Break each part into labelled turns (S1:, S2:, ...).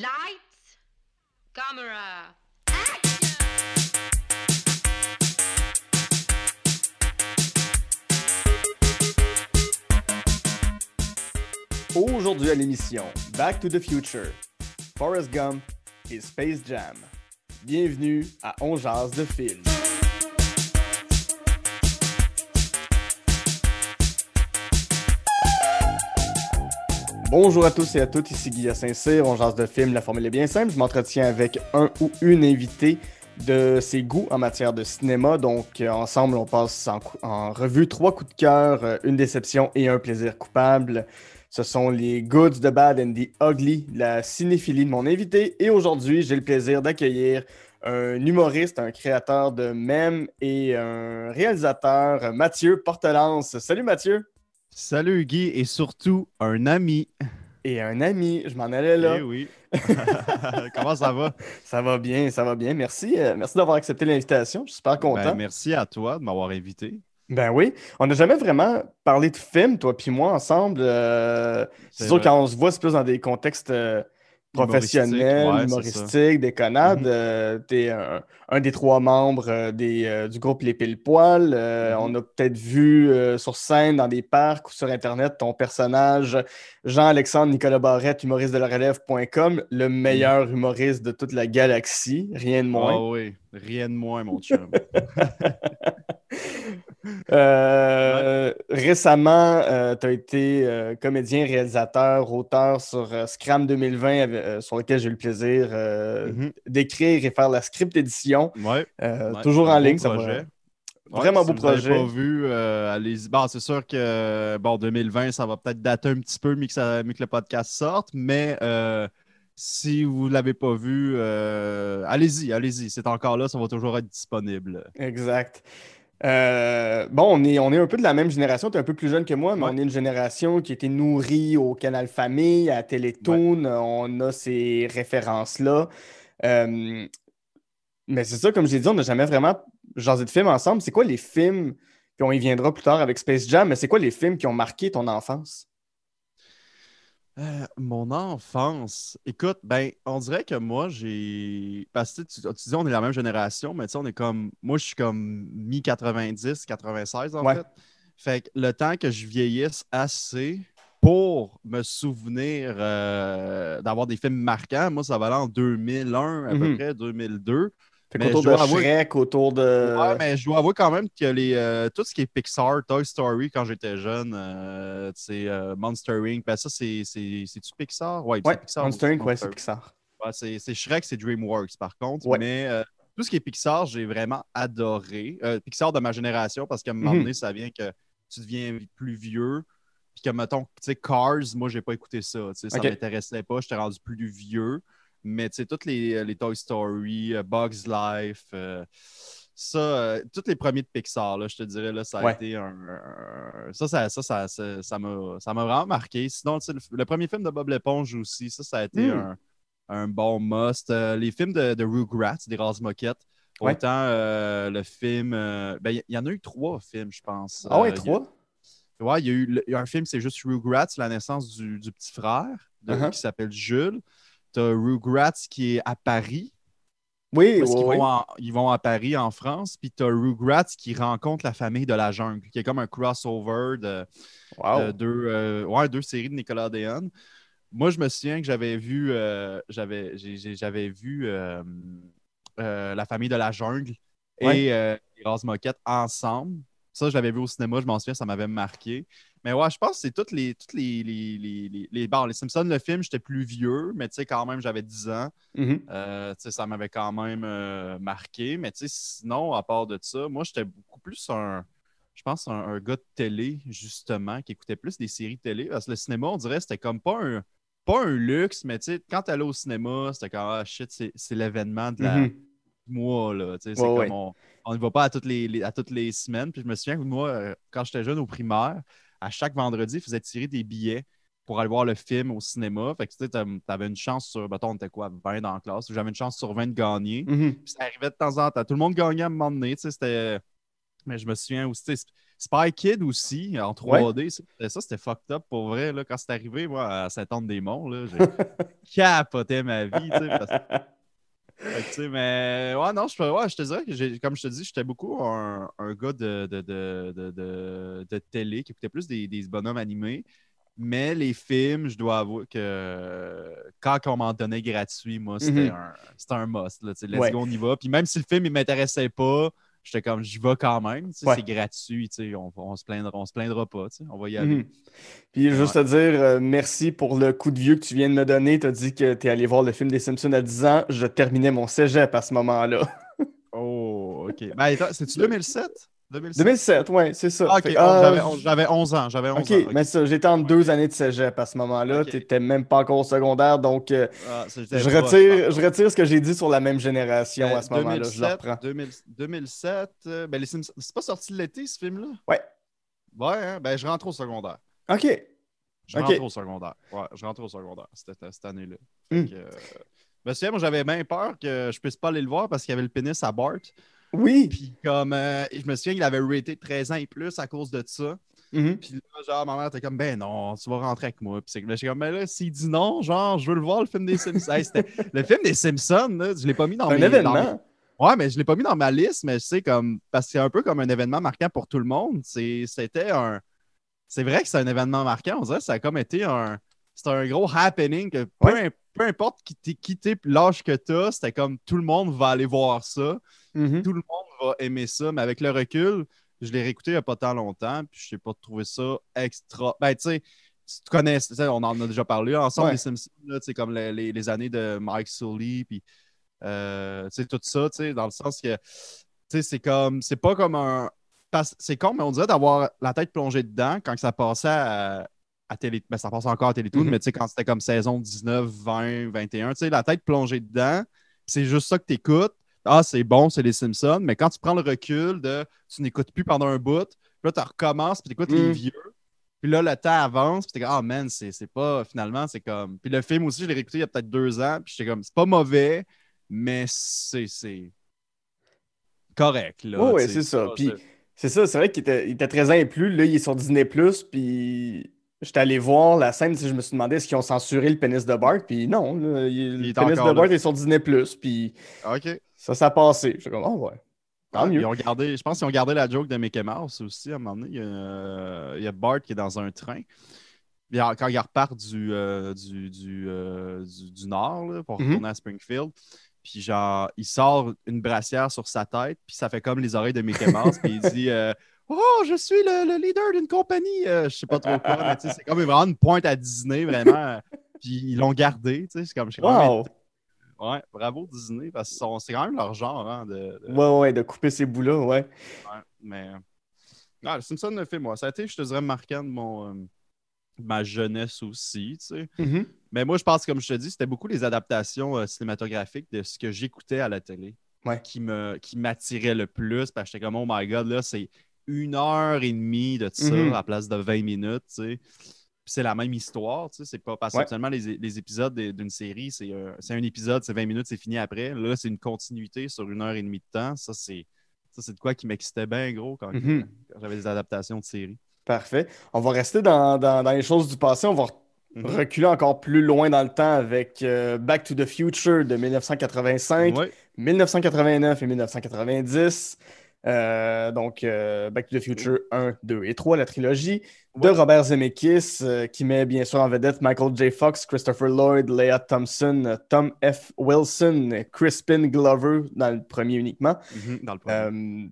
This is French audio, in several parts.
S1: Lights, camera.
S2: Aujourd'hui à l'émission Back to the Future, Forrest Gump et Space Jam. Bienvenue à On Jazz de film. Bonjour à tous et à toutes, ici Guillaume Saint-Cyr, On Jazz de film, la formule est bien simple. Je m'entretiens avec un ou une invitée de ses goûts en matière de cinéma. Donc, euh, ensemble, on passe en, en revue trois coups de cœur, euh, une déception et un plaisir coupable. Ce sont les Goods, the Bad and the Ugly, la cinéphilie de mon invité. Et aujourd'hui, j'ai le plaisir d'accueillir un humoriste, un créateur de mèmes et un réalisateur, Mathieu Portelance. Salut Mathieu!
S3: Salut Guy et surtout un ami.
S2: Et un ami, je m'en allais là.
S3: Eh oui. Comment ça va?
S2: Ça va bien, ça va bien. Merci, euh, merci d'avoir accepté l'invitation. Je suis super content.
S3: Ben, merci à toi de m'avoir invité.
S2: Ben oui, on n'a jamais vraiment parlé de film, toi puis moi, ensemble. Euh, c'est
S3: C'est
S2: sûr,
S3: vrai.
S2: quand on se voit, c'est plus dans des contextes euh, professionnels,
S3: Humoristique, ouais,
S2: des connades.
S3: Mhm.
S2: Euh, T'es un, un des trois membres euh, des, euh, du groupe Les Pile Poil. Euh,
S3: Mhm.
S2: On a peut-être vu sur scène, dans des parcs ou sur Internet, ton personnage Jean-Alexandre Nicolas Barrette, humoriste de la relève.com, le meilleur humoriste de toute la galaxie, rien de moins.
S3: Ah oui, rien de moins, mon chum.
S2: Euh, Récemment, tu as été euh, comédien, réalisateur, auteur sur euh, Scram 2020, euh, sur lequel j'ai eu le plaisir euh,
S3: Mhm.
S2: d'écrire et faire la script édition.
S3: Ouais,
S2: Euh,
S3: ouais,
S2: toujours en ligne, ça va.
S3: projet. Ouais,
S2: Vraiment
S3: si
S2: beau
S3: vous
S2: projet.
S3: pas vu, euh, allez-y. Bon, c'est sûr que bon, 2020, ça va peut-être dater un petit peu, mieux que, ça, mieux que le podcast sorte, mais euh, si vous ne l'avez pas vu, euh, allez-y, allez-y. C'est encore là, ça va toujours être disponible.
S2: Exact. Euh, bon, on est, on est un peu de la même génération. Tu es un peu plus jeune que moi, mais
S3: Ouais.
S2: on est une génération qui a été nourrie au Canal Famille, à Télétoon. On a ces références-là. Euh, mais c'est ça, comme j'ai dit, on n'a jamais vraiment jasé de films ensemble. C'est quoi les films, puis on y viendra plus tard avec Space Jam, mais c'est quoi les films qui ont marqué ton enfance?
S3: Euh, mon enfance, écoute, ben, on dirait que moi, j'ai. Parce que tu, tu dis, on est la même génération, mais tu sais, on est comme. Moi, je suis comme mi-90, 96 en
S2: Ouais.
S3: fait. Fait que le temps que je vieillisse assez pour me souvenir euh, d'avoir des films marquants, moi, ça va aller en 2001, à peu
S2: Mhm.
S3: près, 2002.
S2: Fait
S3: Mais
S2: qu'autour
S3: je
S2: de
S3: dois avouer-
S2: Shrek, autour de.
S3: Ouais, mais je dois avouer quand même que les, euh, tout ce qui est Pixar, Toy Story, quand j'étais jeune, euh, c'est euh, Monster Inc. Ben, ça, c'est, c'est, c'est-tu Pixar? Ouais,
S2: Ouais,
S3: Pixar.
S2: Monster Inc, ouais, c'est Pixar.
S3: Ouais, c'est, Shrek, c'est DreamWorks, par contre.
S2: Ouais.
S3: Mais euh, tout ce qui est Pixar, j'ai vraiment adoré. Euh, Pixar de ma génération, parce qu'à un moment
S2: Mhm.
S3: donné, ça vient que tu deviens plus vieux. Puis que, mettons, tu sais, Cars, moi, j'ai pas écouté ça. Ça m'intéressait pas. J'étais rendu plus vieux. Mais, tu sais, toutes les, les Toy Story, euh, Bugs Life, euh, ça, euh, tous les premiers de Pixar, là, je te dirais, là, ça a
S2: Ouais.
S3: été un. un- Ça, ça, ça, ça, ça, ça m'a vraiment marqué. Sinon, tu sais, le, le premier film de Bob l'éponge aussi, ça, ça a été
S2: Mm.
S3: un, un bon must. Euh, les films de, de Rugrats, des Rases Moquettes,
S2: Ouais.
S3: autant euh, le film. euh, ben, il y, y en a eu trois films, je pense.
S2: Ah ouais,
S3: Euh, il
S2: trois?
S3: Ouais, il y a eu il un film, c'est juste Rugrats, la naissance du, du petit frère, de-
S2: Uh-huh.
S3: qui s'appelle Jules. T'as Rugrats qui est à Paris.
S2: Oui,
S3: Parce
S2: oui,
S3: qu'ils
S2: oui.
S3: vont, en- ils vont à Paris, en France. Puis t'as Rugrats qui rencontre la famille de la jungle, qui est comme un crossover de,
S2: Wow.
S3: de deux, euh, ouais, deux séries de Nicolas Dehaene. Moi, je me souviens que j'avais vu, euh, j'avais, j'avais vu euh, La famille de la jungle
S2: Ouais.
S3: et euh, Les Rases Moquettes ensemble. Ça, je l'avais vu au cinéma, je m'en souviens, ça m'avait marqué. Mais ouais, je pense que c'est toutes les. Toutes les, les, les, les, bon, les Simpsons, le film, j'étais plus vieux, mais tu sais, quand même, j'avais 10 ans.
S2: Mhm.
S3: Euh, tu sais, ça m'avait quand même euh, marqué. Mais tu sais, sinon, à part de ça, moi, j'étais beaucoup plus un. Je pense un, un gars de télé, justement, qui écoutait plus des séries télé. Parce que le cinéma, on dirait, c'était comme pas un, pas un luxe, mais tu sais, quand t'allais au cinéma, c'était comme ah shit, c'est l'événement de la
S2: Mhm.
S3: du mois, là. Tu sais, c'est
S2: Ouais,
S3: comme
S2: ouais.
S3: on on ne va pas à toutes, les, les- à toutes les semaines. Puis je me souviens que moi, euh, quand j'étais jeune au primaire, à chaque vendredi, ils faisaient tirer des billets pour aller voir le film au cinéma. Fait que tu avais une chance sur, mettons, on était quoi, 20 dans la classe. J'avais une chance sur 20 de gagner.
S2: Mhm.
S3: Puis ça arrivait de temps en temps. Tout le monde gagnait à un moment donné. tu sais, C'était Mais je me souviens aussi, sais, Spy Kid aussi, en 3D, ça, ça, c'était fucked up pour vrai. Là, quand c'est arrivé, moi, à Saint-Anne-des-Monts, j'ai capoté ma vie. tu sais, parce que- Fait que, mais ouais, non, je, ouais, je te dirais que, comme je te dis, j'étais beaucoup un, un gars de, de, de, de, télé qui écoutait plus des, des bonhommes animés. Mais les films, je dois avouer que quand on m'en donnait gratuit, moi, c'était
S2: Mhm.
S3: un, must. Là, let's
S2: Ouais.
S3: go, on y va. Puis même si le film ne m'intéressait pas, j'étais comme, j'y vais quand même.
S2: Ouais.
S3: C'est gratuit. On, on, se plaindra, on se plaindra pas. On va y aller.
S2: Mhm. Puis juste te dire euh, merci pour le coup de vieux que tu viens de me donner. Tu as dit que tu es allé voir le film des Simpsons à 10 ans. Je terminais mon cégep à ce moment-là.
S3: Oh, OK. Ben, c'est-tu 2007? 2007?
S2: 2007, ouais, c'est ça.
S3: Ah, ok. J'avais on- J'avais 11 ans. J'avais 11
S2: Ok,
S3: ans. ok.
S2: mais ça, j'étais en deux années de cégep à ce moment-là. Tu n'étais même pas encore au secondaire. Donc, euh,
S3: Ah,
S2: je, retire, je retire ce que j'ai dit sur la même génération
S3: Euh,
S2: à ce moment-là. Je le reprends.
S3: 2000 2007, euh, ben c'est pas sorti l'été ce film-là?
S2: Ouais.
S3: Ouais, hein? ben je rentre au secondaire.
S2: Ok.
S3: Je rentre au secondaire. Ouais, je rentre au secondaire cette, cette année-là.
S2: Hmm.
S3: euh, ben, vrai, moi j'avais bien peur que je puisse pas aller le voir parce qu'il y avait le pénis à Bart.
S2: Oui.
S3: Puis comme euh, je me souviens qu'il avait raté 13 ans et plus à cause de ça.
S2: Mhm.
S3: Puis là, genre, ma mère était comme, ben non, tu vas rentrer avec moi. Puis c'est que- comme, ben là, s'il dit non, genre, je veux le voir, le film des Simpsons. Hey, le film des Simpsons, là, je l'ai pas mis dans
S2: Un
S3: mes-
S2: événement.
S3: dans Ouais, mais je l'ai pas mis dans ma liste, mais je sais comme parce que c'est un peu comme un événement marquant pour tout le monde. C'est- C'était un. C'est vrai que c'est un événement marquant. On dirait que ça a comme été un. C'était un gros happening que peu,
S2: Ouais.
S3: peu importe qui t'es quitté l'âge que t'as, c'était comme tout le monde va aller voir ça.
S2: Mhm.
S3: Tout le monde va aimer ça. Mais avec le recul, je l'ai réécouté il n'y a pas tant longtemps, puis je n'ai pas trouvé ça extra. Ben, tu sais, si tu connais, on en a déjà parlé ensemble,
S2: Ouais.
S3: les Simpsons, sais, comme les, les- les années de Mike Sully, puis euh, tout ça, tu sais, dans le sens que, tu sais, c'est comme, c'est pas comme un. C'est con, mais on dirait d'avoir la tête plongée dedans quand ça passait à, à télé. Ben, ça passe encore à Télétoon,
S2: Mhm.
S3: mais tu sais, quand c'était comme saison 19, 20, 21, tu sais, la tête plongée dedans, c'est juste ça que tu écoutes. Ah, c'est bon, c'est les Simpsons, mais quand tu prends le recul de tu n'écoutes plus pendant un bout, puis là, tu recommences, puis tu écoutes les
S2: Mm.
S3: vieux, puis là, le temps avance, puis t'es comme, ah man, c'est pas, finalement, c'est comme. Puis le film aussi, je l'ai réécouté il y a peut-être deux ans, puis j'étais comme, c'est pas mauvais, mais c'est correct, là. Tu sais,
S2: c'est ça. Puis c'est ça, c'est vrai qu'il était, il était 13 ans et plus. Là, il est sur Disney+, puis j'étais allé voir la scène, je me suis demandé est-ce qu'ils ont censuré le pénis de Bart, puis non, là, il- le pénis de Bart
S3: là.
S2: est sur Disney+, puis
S3: OK.
S2: Ça, ça a passé. J'étais comme, oh ouais, tant
S3: Ah,
S2: mieux.
S3: Ils ont gardé, je pense qu'ils ont gardé la joke de Mickey Mouse aussi à un moment donné. Il y a, il y a Bart qui est dans un train. Puis, quand il repart du, euh, du, du, euh, du, du nord là, pour
S2: Mhm.
S3: retourner à Springfield, puis genre, il sort une brassière sur sa tête, puis ça fait comme les oreilles de Mickey Mouse, puis il dit euh, Oh, je suis le, le leader d'une compagnie, je sais pas trop quoi, mais c'est comme vraiment une pointe à Disney, vraiment. puis ils l'ont gardé, c'est comme je sais pas,
S2: Wow!
S3: Ouais, bravo Disney, parce que c'est quand même leur genre hein, de, de-
S2: Ouais, ouais, de couper ces bouts-là, ouais.
S3: Ouais, mais. Ah, le Simpson le fait, moi. Ça a été, je te dirais, marquant de mon, euh, de ma jeunesse aussi, tu sais.
S2: Mhm.
S3: Mais moi, je pense, comme je te dis, c'était beaucoup les adaptations euh, cinématographiques de ce que j'écoutais à la télé
S2: Ouais.
S3: qui me qui m'attiraient le plus. Parce que j'étais comme, oh my god, là, c'est une heure et demie de ça
S2: Mhm.
S3: à la place de 20 minutes, tu sais. C'est la même histoire, tu sais. C'est pas parce que seulement les, les épisodes des- d'une série, c'est euh, un épisode, c'est 20 minutes, c'est fini après. Là, c'est une continuité sur une heure et demie de temps. Ça, c'est. Ça, c'est de quoi qui m'excitait bien gros quand,
S2: Mhm.
S3: quand j'avais des adaptations de séries.
S2: Parfait. On va rester dans, dans- dans les choses du passé. On va
S3: Mhm.
S2: reculer encore plus loin dans le temps avec euh, Back to the Future de 1985,
S3: Ouais.
S2: 1989 et 1990. Euh, donc, euh, Back to the Future 1, 2 et 3, la trilogie de
S3: Ouais.
S2: Robert Zemeckis, euh, qui met bien sûr en vedette Michael J. Fox, Christopher Lloyd, Leah Thompson, Tom F. Wilson, Crispin Glover dans le premier uniquement.
S3: Mhm, Dans le premier.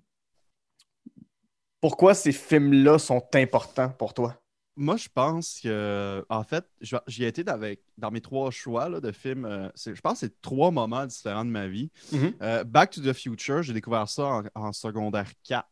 S2: Pourquoi ces films-là sont importants pour toi?
S3: Moi, je pense que, en fait, j'y ai été dans, avec, dans mes trois choix là, de films. euh, je pense que c'est trois moments différents de ma vie.
S2: Mhm.
S3: Euh, Back to the Future, j'ai découvert ça en, en secondaire 4.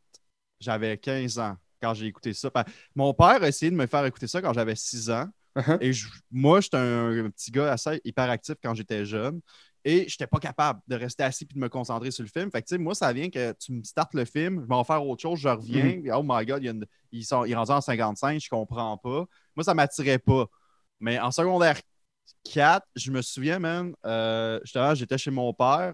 S3: J'avais 15 ans quand j'ai écouté ça. Pa- Mon père a essayé de me faire écouter ça quand j'avais 6 ans.
S2: Uh-huh.
S3: Et je- moi, j'étais un, un petit gars assez hyperactif quand j'étais jeune. Et je n'étais pas capable de rester assis et de me concentrer sur le film. Fait que, tu sais, moi, ça vient que tu me startes le film, je vais en faire autre chose, je reviens. Puis, oh my God, il, y a une- sont, il est rendu en 55, je comprends pas. Moi, ça ne m'attirait pas. Mais en secondaire 4, je me souviens, man, euh, justement, j'étais chez mon père.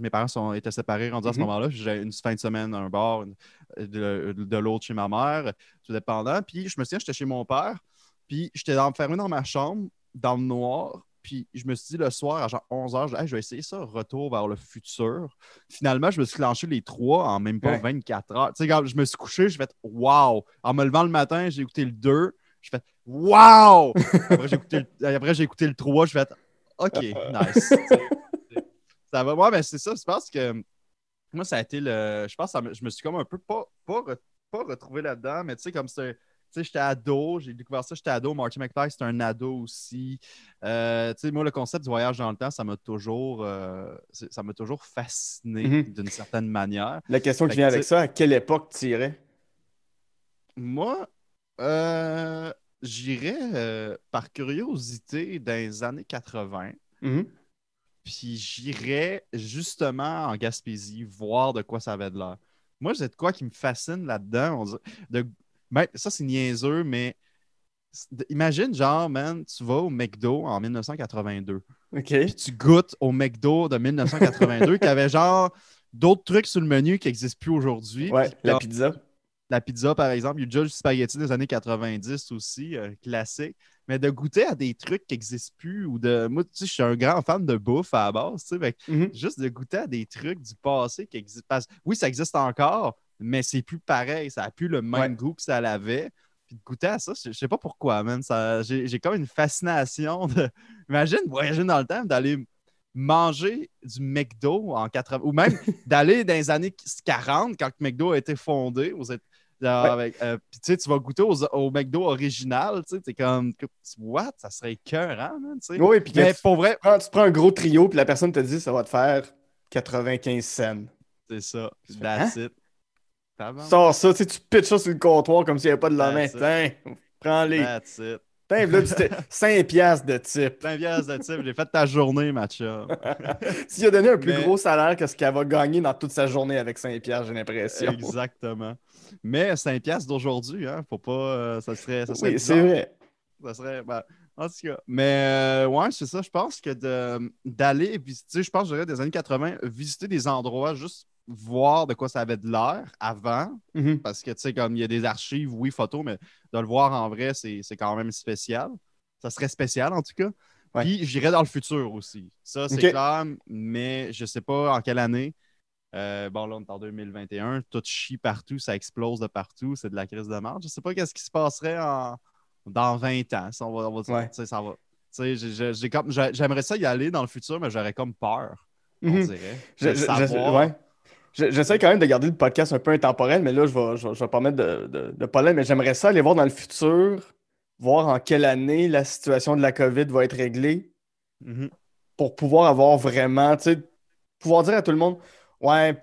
S3: mes parents sont, étaient séparés, rendus à ce
S2: Mhm.
S3: moment-là. J'ai une fin de semaine un bar, une- de, de l'autre chez ma mère, tout dépendant. Puis je me souviens, j'étais chez mon père, puis j'étais enfermé dans ma chambre, dans le noir. Puis je me suis dit le soir, à genre 11h, je, Hey, je vais essayer ça, retour vers le futur. Finalement, je me suis clenché les trois en même pas
S2: Ouais.
S3: 24 heures. Tu sais, quand je me suis couché, je fait wow! En me levant le matin, j'ai écouté le 2, je fait wow! Après, j'ai écouté, le- après, j'ai écouté le 3, je fait OK, nice. Ça va. Ouais, mais c'est ça, je pense que moi, ça a été le. Je pense que ça me- je me suis comme un peu pas, pas, re- pas retrouvé là-dedans, mais tu sais, comme c'est. Tu sais, j'étais ado, j'ai découvert ça, j'étais ado. Marty McFly, c'était un ado aussi. Euh, tu sais, moi, le concept du voyage dans le temps, ça m'a toujours, euh, c'est- ça m'a toujours fasciné
S2: Mhm.
S3: d'une certaine manière.
S2: La question qui
S3: Fait
S2: vient
S3: que,
S2: avec ça, à quelle époque tu irais?
S3: Moi, euh, j'irais par curiosité dans les années 80.
S2: Mhm.
S3: Puis j'irais justement en Gaspésie voir de quoi ça avait de l'air. Moi, c'est de quoi qui me fascine là-dedans. de- ben, ça, c'est niaiseux, mais imagine, genre, man, tu vas au McDo en 1982.
S2: OK.
S3: Puis tu goûtes au McDo de 1982 qui avait genre d'autres trucs sur le menu qui n'existent plus aujourd'hui.
S2: Ouais, la pizza.
S3: la pizza, par exemple, il y a déjà le spaghetti des années 90 aussi, euh, classique. Mais de goûter à des trucs qui n'existent plus ou de. Moi, tu sais, je suis un grand fan de bouffe à la base, tu sais.
S2: Mhm.
S3: juste de goûter à des trucs du passé qui existent. Parce... Oui, ça existe encore, mais c'est plus pareil. Ça n'a plus le même
S2: Ouais.
S3: goût que ça l'avait. Puis de goûter à ça, je je sais pas pourquoi, man. Ça... J'ai j'ai comme une fascination de. Imagine voyager dans le temps, d'aller manger du McDo en 80 ou même d'aller dans les années 40 quand le McDo a été fondé aux Éta- genre
S2: Ouais.
S3: euh, puis tu sais, tu vas goûter aux- au McDo original, tu sais, t'es comme, what? Ça serait écœurant, man, tu sais.
S2: Oui, puis tu,
S3: pour vrai,
S2: prends, tu prends un gros trio, puis la personne te dit ça va te faire 95 cents.
S3: c'est ça.
S2: Fais,
S3: That's it.
S2: Sors ça, tu sais, tu pitches ça sur le comptoir comme s'il n'y avait pas de la main. Prends-les.
S3: That's it.
S2: Tiens, là, tu t'es 5 piastres de type.
S3: Plein pièces de type, j'ai fait ta journée, ma chum.
S2: tu lui as donné un plus
S3: Mais-
S2: gros salaire que ce qu'elle va gagner dans toute sa journée avec 5 piastres, j'ai l'impression.
S3: Exactement. Mais 5 piastres d'aujourd'hui, hein, faut pas. euh, ça serait. Ça serait
S2: Oui, c'est vrai.
S3: Ça serait. ben, en tout cas. Mais euh, ouais, c'est ça. Je pense que d'aller visiter, je pense, je dirais, des années 80, visiter des endroits, juste voir de quoi ça avait de l'air avant.
S2: Mhm.
S3: Parce que, tu sais, comme il y a des archives, oui, photos, mais de le voir en vrai, c'est quand même spécial. Ça serait spécial, en tout cas.
S2: Ouais.
S3: Puis j'irais dans le futur aussi. Ça, c'est clair, mais je sais pas en quelle année. Euh, bon, là, on est en 2021. Tout chie partout, ça explose de partout. C'est de la crise de merde. Je sais pas qu'est-ce qui se passerait en... dans 20 ans. Ça, on va, on va dire,
S2: Ouais.
S3: ça va. J'aimerais ça y aller dans le futur, mais j'aurais comme peur, on
S2: Mhm.
S3: dirait.
S2: Je- je- ouais. Je- J'essaie quand même de garder le podcast un peu intemporel, mais là, je vais, je vais, je vais pas mettre de, de, de pollen, mais j'aimerais ça aller voir dans le futur, voir en quelle année la situation de la COVID va être réglée
S3: Mhm.
S2: pour pouvoir avoir vraiment, tu sais, pouvoir dire à tout le monde, ouais,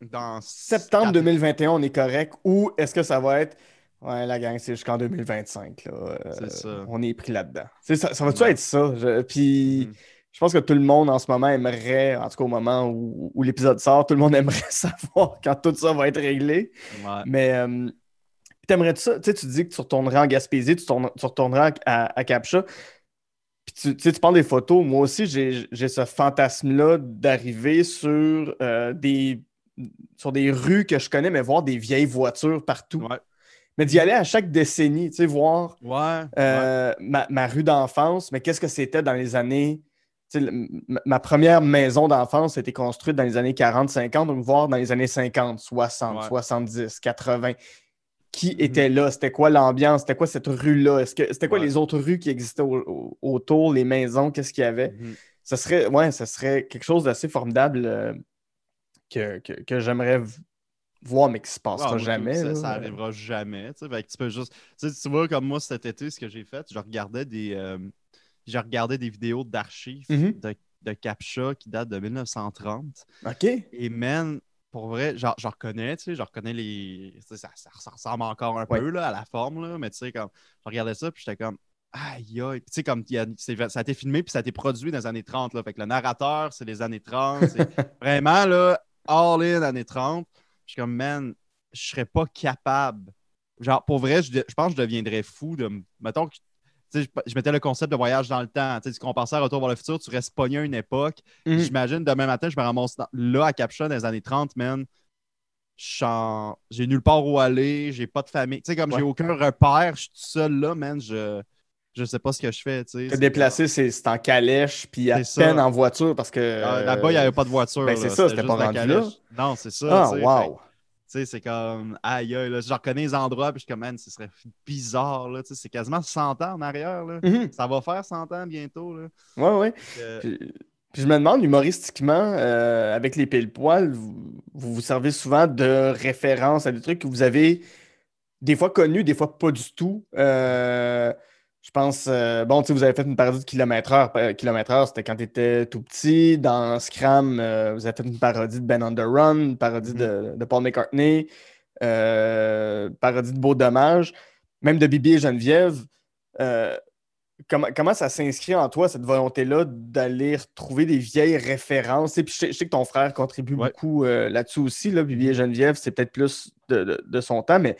S3: Dans
S2: septembre
S3: quatre-
S2: 2021, on est correct, ou est-ce que ça va être, ouais, la gang, c'est jusqu'en 2025, là, euh,
S3: ça.
S2: on est pris là-dedans. Ça, ça va-tu
S3: Ouais.
S2: être ça? Je- puis...
S3: Mhm.
S2: Je pense que tout le monde en ce moment aimerait, en tout cas au moment où, où l'épisode sort, tout le monde aimerait savoir quand tout ça va être réglé.
S3: Ouais.
S2: Mais euh, t'aimerais-tu ça? Tu sais, tu dis que tu retournerais en Gaspésie, tu, tourne- tu retournerais à, à Captcha. Puis tu, tu sais, tu parles des photos. Moi aussi, j'ai ce fantasme-là d'arriver sur, euh, des, sur des rues que je connais, mais voir des vieilles voitures partout.
S3: Ouais.
S2: Mais d'y aller à chaque décennie, tu sais, voir
S3: ouais.
S2: euh, ma, ma rue d'enfance, mais qu'est-ce que c'était dans les années. Ma, première maison d'enfance a été construite dans les années 40-50, donc voir dans les années 50, 60,
S3: Ouais.
S2: 70, 80. Qui
S3: Mhm.
S2: était là? C'était quoi l'ambiance? C'était quoi cette rue-là? Est-ce que c'était quoi
S3: Ouais.
S2: les autres rues qui existaient au- au- autour, les maisons? Qu'est-ce qu'il y avait?
S3: Mhm.
S2: Ce serait, ouais, ce serait quelque chose d'assez formidable euh, que, que, que j'aimerais voir, mais qui se
S3: Ah,
S2: passera
S3: moi,
S2: jamais.
S3: Ça, ça arrivera jamais. Tu sais, tu peux juste. Tu, sais, tu vois, comme moi cet été, ce que j'ai fait, je regardais des, euh, je regardais des vidéos d'archives
S2: Mhm.
S3: de, de Captcha qui datent de 1930.
S2: OK.
S3: Et man, pour vrai, genre, je reconnais, tu sais, je reconnais les. Ça, ça, ça ressemble encore un
S2: Ouais.
S3: peu là, à la forme, là, mais tu sais, comme. Je regardais ça, puis j'étais comme. Aïe, aïe. Tu sais, comme y a- ça a été filmé, puis ça a été produit dans les années 30. Là. Fait que le narrateur, c'est les années 30. C'est vraiment, là, all in années 30. Je suis comme, man, je serais pas capable. Genre, pour vrai, je, je pense que je deviendrais fou de. Mettons que. Je, je mettais le concept de voyage dans le temps. Tu sais, compares ça à Retour vers le futur, tu restes pogné à une époque.
S2: Mhm.
S3: J'imagine demain matin, je me ramasse dans- là à Caption dans les années 30, man. J'ai nulle part où aller, j'ai pas de famille. Tu sais, comme
S2: Ouais.
S3: j'ai aucun repère, je suis tout seul là, man. Je je sais pas ce que je fais. Tu sais.
S2: Te
S3: C'est-
S2: déplacer, c'est en calèche, puis à peine
S3: ça.
S2: en voiture parce que.
S3: Ah, Là-bas, il n'y avait pas de voiture.
S2: ben, c'est ça, c'était pas rendu
S3: calèche.
S2: là.
S3: Non, c'est ça.
S2: Ah.
S3: Fait-
S2: wow!
S3: Sais, c'est comme aïe aïe. Là. Je reconnais les endroits, puis je suis comme, man, ce serait bizarre. Là. Tu sais, C'est quasiment 100 ans en arrière. Là.
S2: Mhm.
S3: Ça va faire 100 ans bientôt. Là.
S2: Ouais, ouais.
S3: Euh,
S2: Puis, puis je me demande, humoristiquement, euh, avec les pile-poils, vous, vous vous servez souvent de références à des trucs que vous avez des fois connus, des fois pas du tout. Euh, je pense, euh, bon, tu sais, vous avez fait une parodie de Kilomètre Heure. Euh, Kilomètre Heure, c'était quand tu étais tout petit. Dans Scram, euh, vous avez fait une parodie de Ben on the Run, une parodie de, de Paul McCartney, euh, parodie de Beau Dommage, même de Bibi et Geneviève. Comment, comment ça s'inscrit en toi, cette volonté-là d'aller retrouver des vieilles références? Et puis je sais, je sais que ton frère contribue
S3: Ouais.
S2: beaucoup euh, là-dessus aussi. Là, Bibi et Geneviève, c'est peut-être plus de, de- de son temps, mais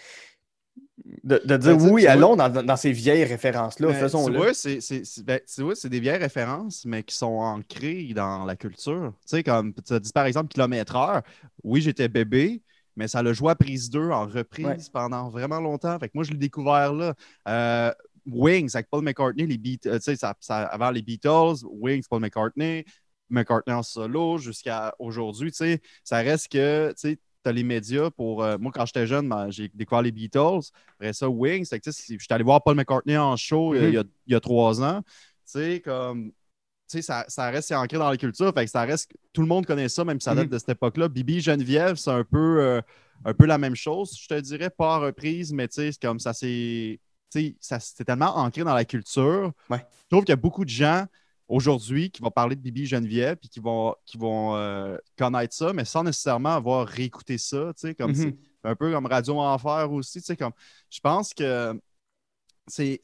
S2: de, de dire
S3: Ben,
S2: oui, allons dans, dans ces vieilles références-là,
S3: Tu
S2: faisons-le.
S3: vois, c'est c'est- c'est- ben, tu vois, c'est des vieilles références, mais qui sont ancrées dans la culture. Tu sais, comme tu as dit par exemple kilomètre heure. Oui, j'étais bébé, mais ça l'a joué à prise 2 en reprise
S2: Ouais.
S3: pendant vraiment longtemps. Fait que moi, je l'ai découvert là. Euh, Wings avec Paul McCartney, les Beat- euh, tu sais, ça, ça- avant les Beatles, Wings, Paul McCartney, McCartney en solo jusqu'à aujourd'hui, tu sais, ça reste que, tu les médias pour. euh, moi, quand j'étais jeune, ben, j'ai découvert les Beatles. Après ça, Wings. Si- Je suis allé voir Paul McCartney en show euh, il y a- il y, a trois ans. Tu sais, comme. Ça, ça reste ancré dans la culture. Fait que ça reste. Tout le monde connaît ça, même si ça date
S2: Mhm.
S3: de cette époque-là. Bibi Geneviève, c'est un peu, euh, un peu la même chose, je te dirais, pas reprise, mais tu sais, c'est comme ça- c'est tellement ancré dans la culture.
S2: Ouais.
S3: Je trouve qu'il y a beaucoup de gens aujourd'hui qui vont parler de Bibi Geneviève puis qui vont, qui vont euh, connaître ça, mais sans nécessairement avoir réécouté ça. tu sais, Comme
S2: Mhm.
S3: c'est un peu comme Radio Enfer aussi. tu sais, Comme, je pense que c'est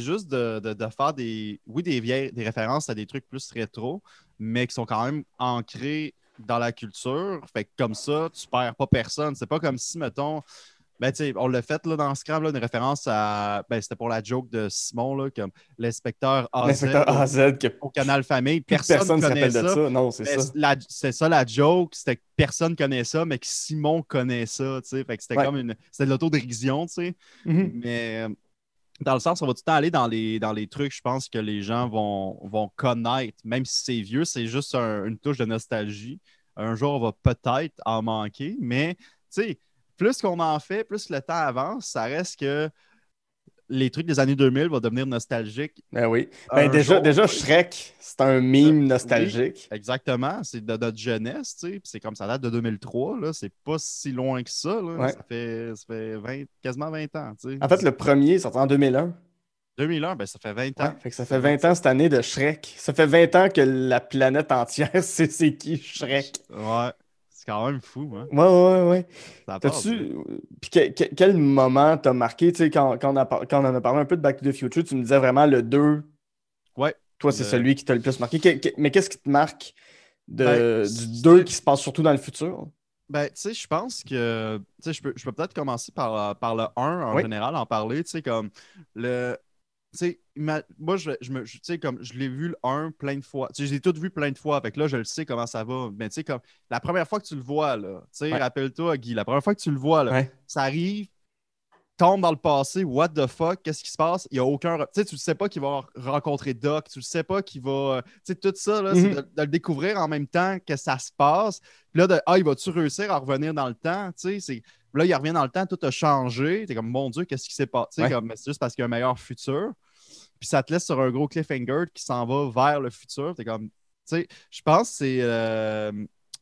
S3: juste de, de- de faire des, oui, des vieilles des références à des trucs plus rétro, mais qui sont quand même ancrés dans la culture. Fait que comme ça, tu perds pas personne. C'est pas comme si, mettons, ben, on l'a fait là, dans Scram, là, une référence à. Ben, c'était pour la joke de Simon, là, comme l'inspecteur AZ
S2: AZ, que
S3: au Canal Famille. Personne ne
S2: ne
S3: connaît
S2: rappelle de
S3: ça.
S2: ça. Non, c'est
S3: Mais
S2: ça.
S3: la- C'est ça la joke, c'était que personne connaît ça, mais que Simon connaît ça, tu sais. Fait que c'était
S2: Ouais.
S3: comme une. C'était de l'autodérision, tu sais.
S2: Mhm.
S3: Mais euh, dans le sens, on va tout le temps aller dans les, dans les trucs, je pense, que les gens vont, vont connaître, même si c'est vieux, c'est juste un- une touche de nostalgie. Un jour, on va peut-être en manquer, mais tu sais, plus qu'on en fait, plus le temps avance, ça reste que les trucs des années 2000 vont devenir nostalgiques.
S2: Ben oui. Ben déjà,
S3: jour,
S2: déjà
S3: oui.
S2: Shrek, c'est un
S3: Oui.
S2: nostalgique.
S3: Exactement, c'est de notre jeunesse, tu sais, c'est comme ça date de 2003, là, c'est pas si loin que ça, là.
S2: Ouais.
S3: ça fait, ça fait 20 quasiment 20 ans, tu sais.
S2: En fait, le premier sorti en 2001.
S3: 2001, ben ça fait 20 ans.
S2: Ouais, fait que ça fait 20 ans cette année de Shrek. Ça fait 20 ans que la planète entière sait c'est qui Shrek.
S3: Ouais, c'est quand même fou, hein.
S2: Ouais, ouais, ouais.
S3: Ça
S2: T'as-tu. Puis que- que- quel moment t'as marqué? Tu sais, quand, quand, on a quand on en a parlé un peu de Back to the Future, tu me disais vraiment le 2.
S3: Ouais.
S2: Toi, c'est
S3: Le-
S2: celui qui t'a le plus marqué. Que- mais qu'est-ce qui te marque de,
S3: Ben,
S2: du
S3: c'est-
S2: 2 qui se passe surtout dans le futur?
S3: Ben, tu sais, je pense que. Tu sais, je peux, je peux peut-être commencer par, euh, par le 1 en
S2: Oui.
S3: général, en parler. Tu sais, comme. Le. Tu sais, moi, je, je me. je- Tu sais, comme. Je l'ai vu le 1 plein de fois. Tu sais, je l'ai tout vu plein de fois. Fait que là, je le sais comment ça va. Mais tu sais, comme. La première fois que tu le vois, là. Tu sais,
S2: Ouais.
S3: rappelle-toi, Guy, la première fois que tu le vois, là.
S2: Ouais.
S3: Ça arrive. Tombe dans le passé, what the fuck, qu'est-ce qui se passe? Il n'y a aucun. Tu sais, tu ne sais pas qu'il va rencontrer Doc, tu ne sais pas qu'il va. euh, Tu sais, tout ça, là, c'est
S2: Mhm.
S3: de, de le découvrir en même temps que ça se passe. Puis là, de, ah, il va-tu réussir à revenir dans le temps? Tu sais, c'est- là, il revient dans le temps, tout a changé. T'es comme, mon Dieu, qu'est-ce qui s'est passé?
S2: Ouais.
S3: Comme, mais c'est juste parce qu'il y a un meilleur futur. Puis ça te laisse sur un gros cliffhanger qui s'en va vers le futur. T'es comme, tu sais, je pense que c'est. euh,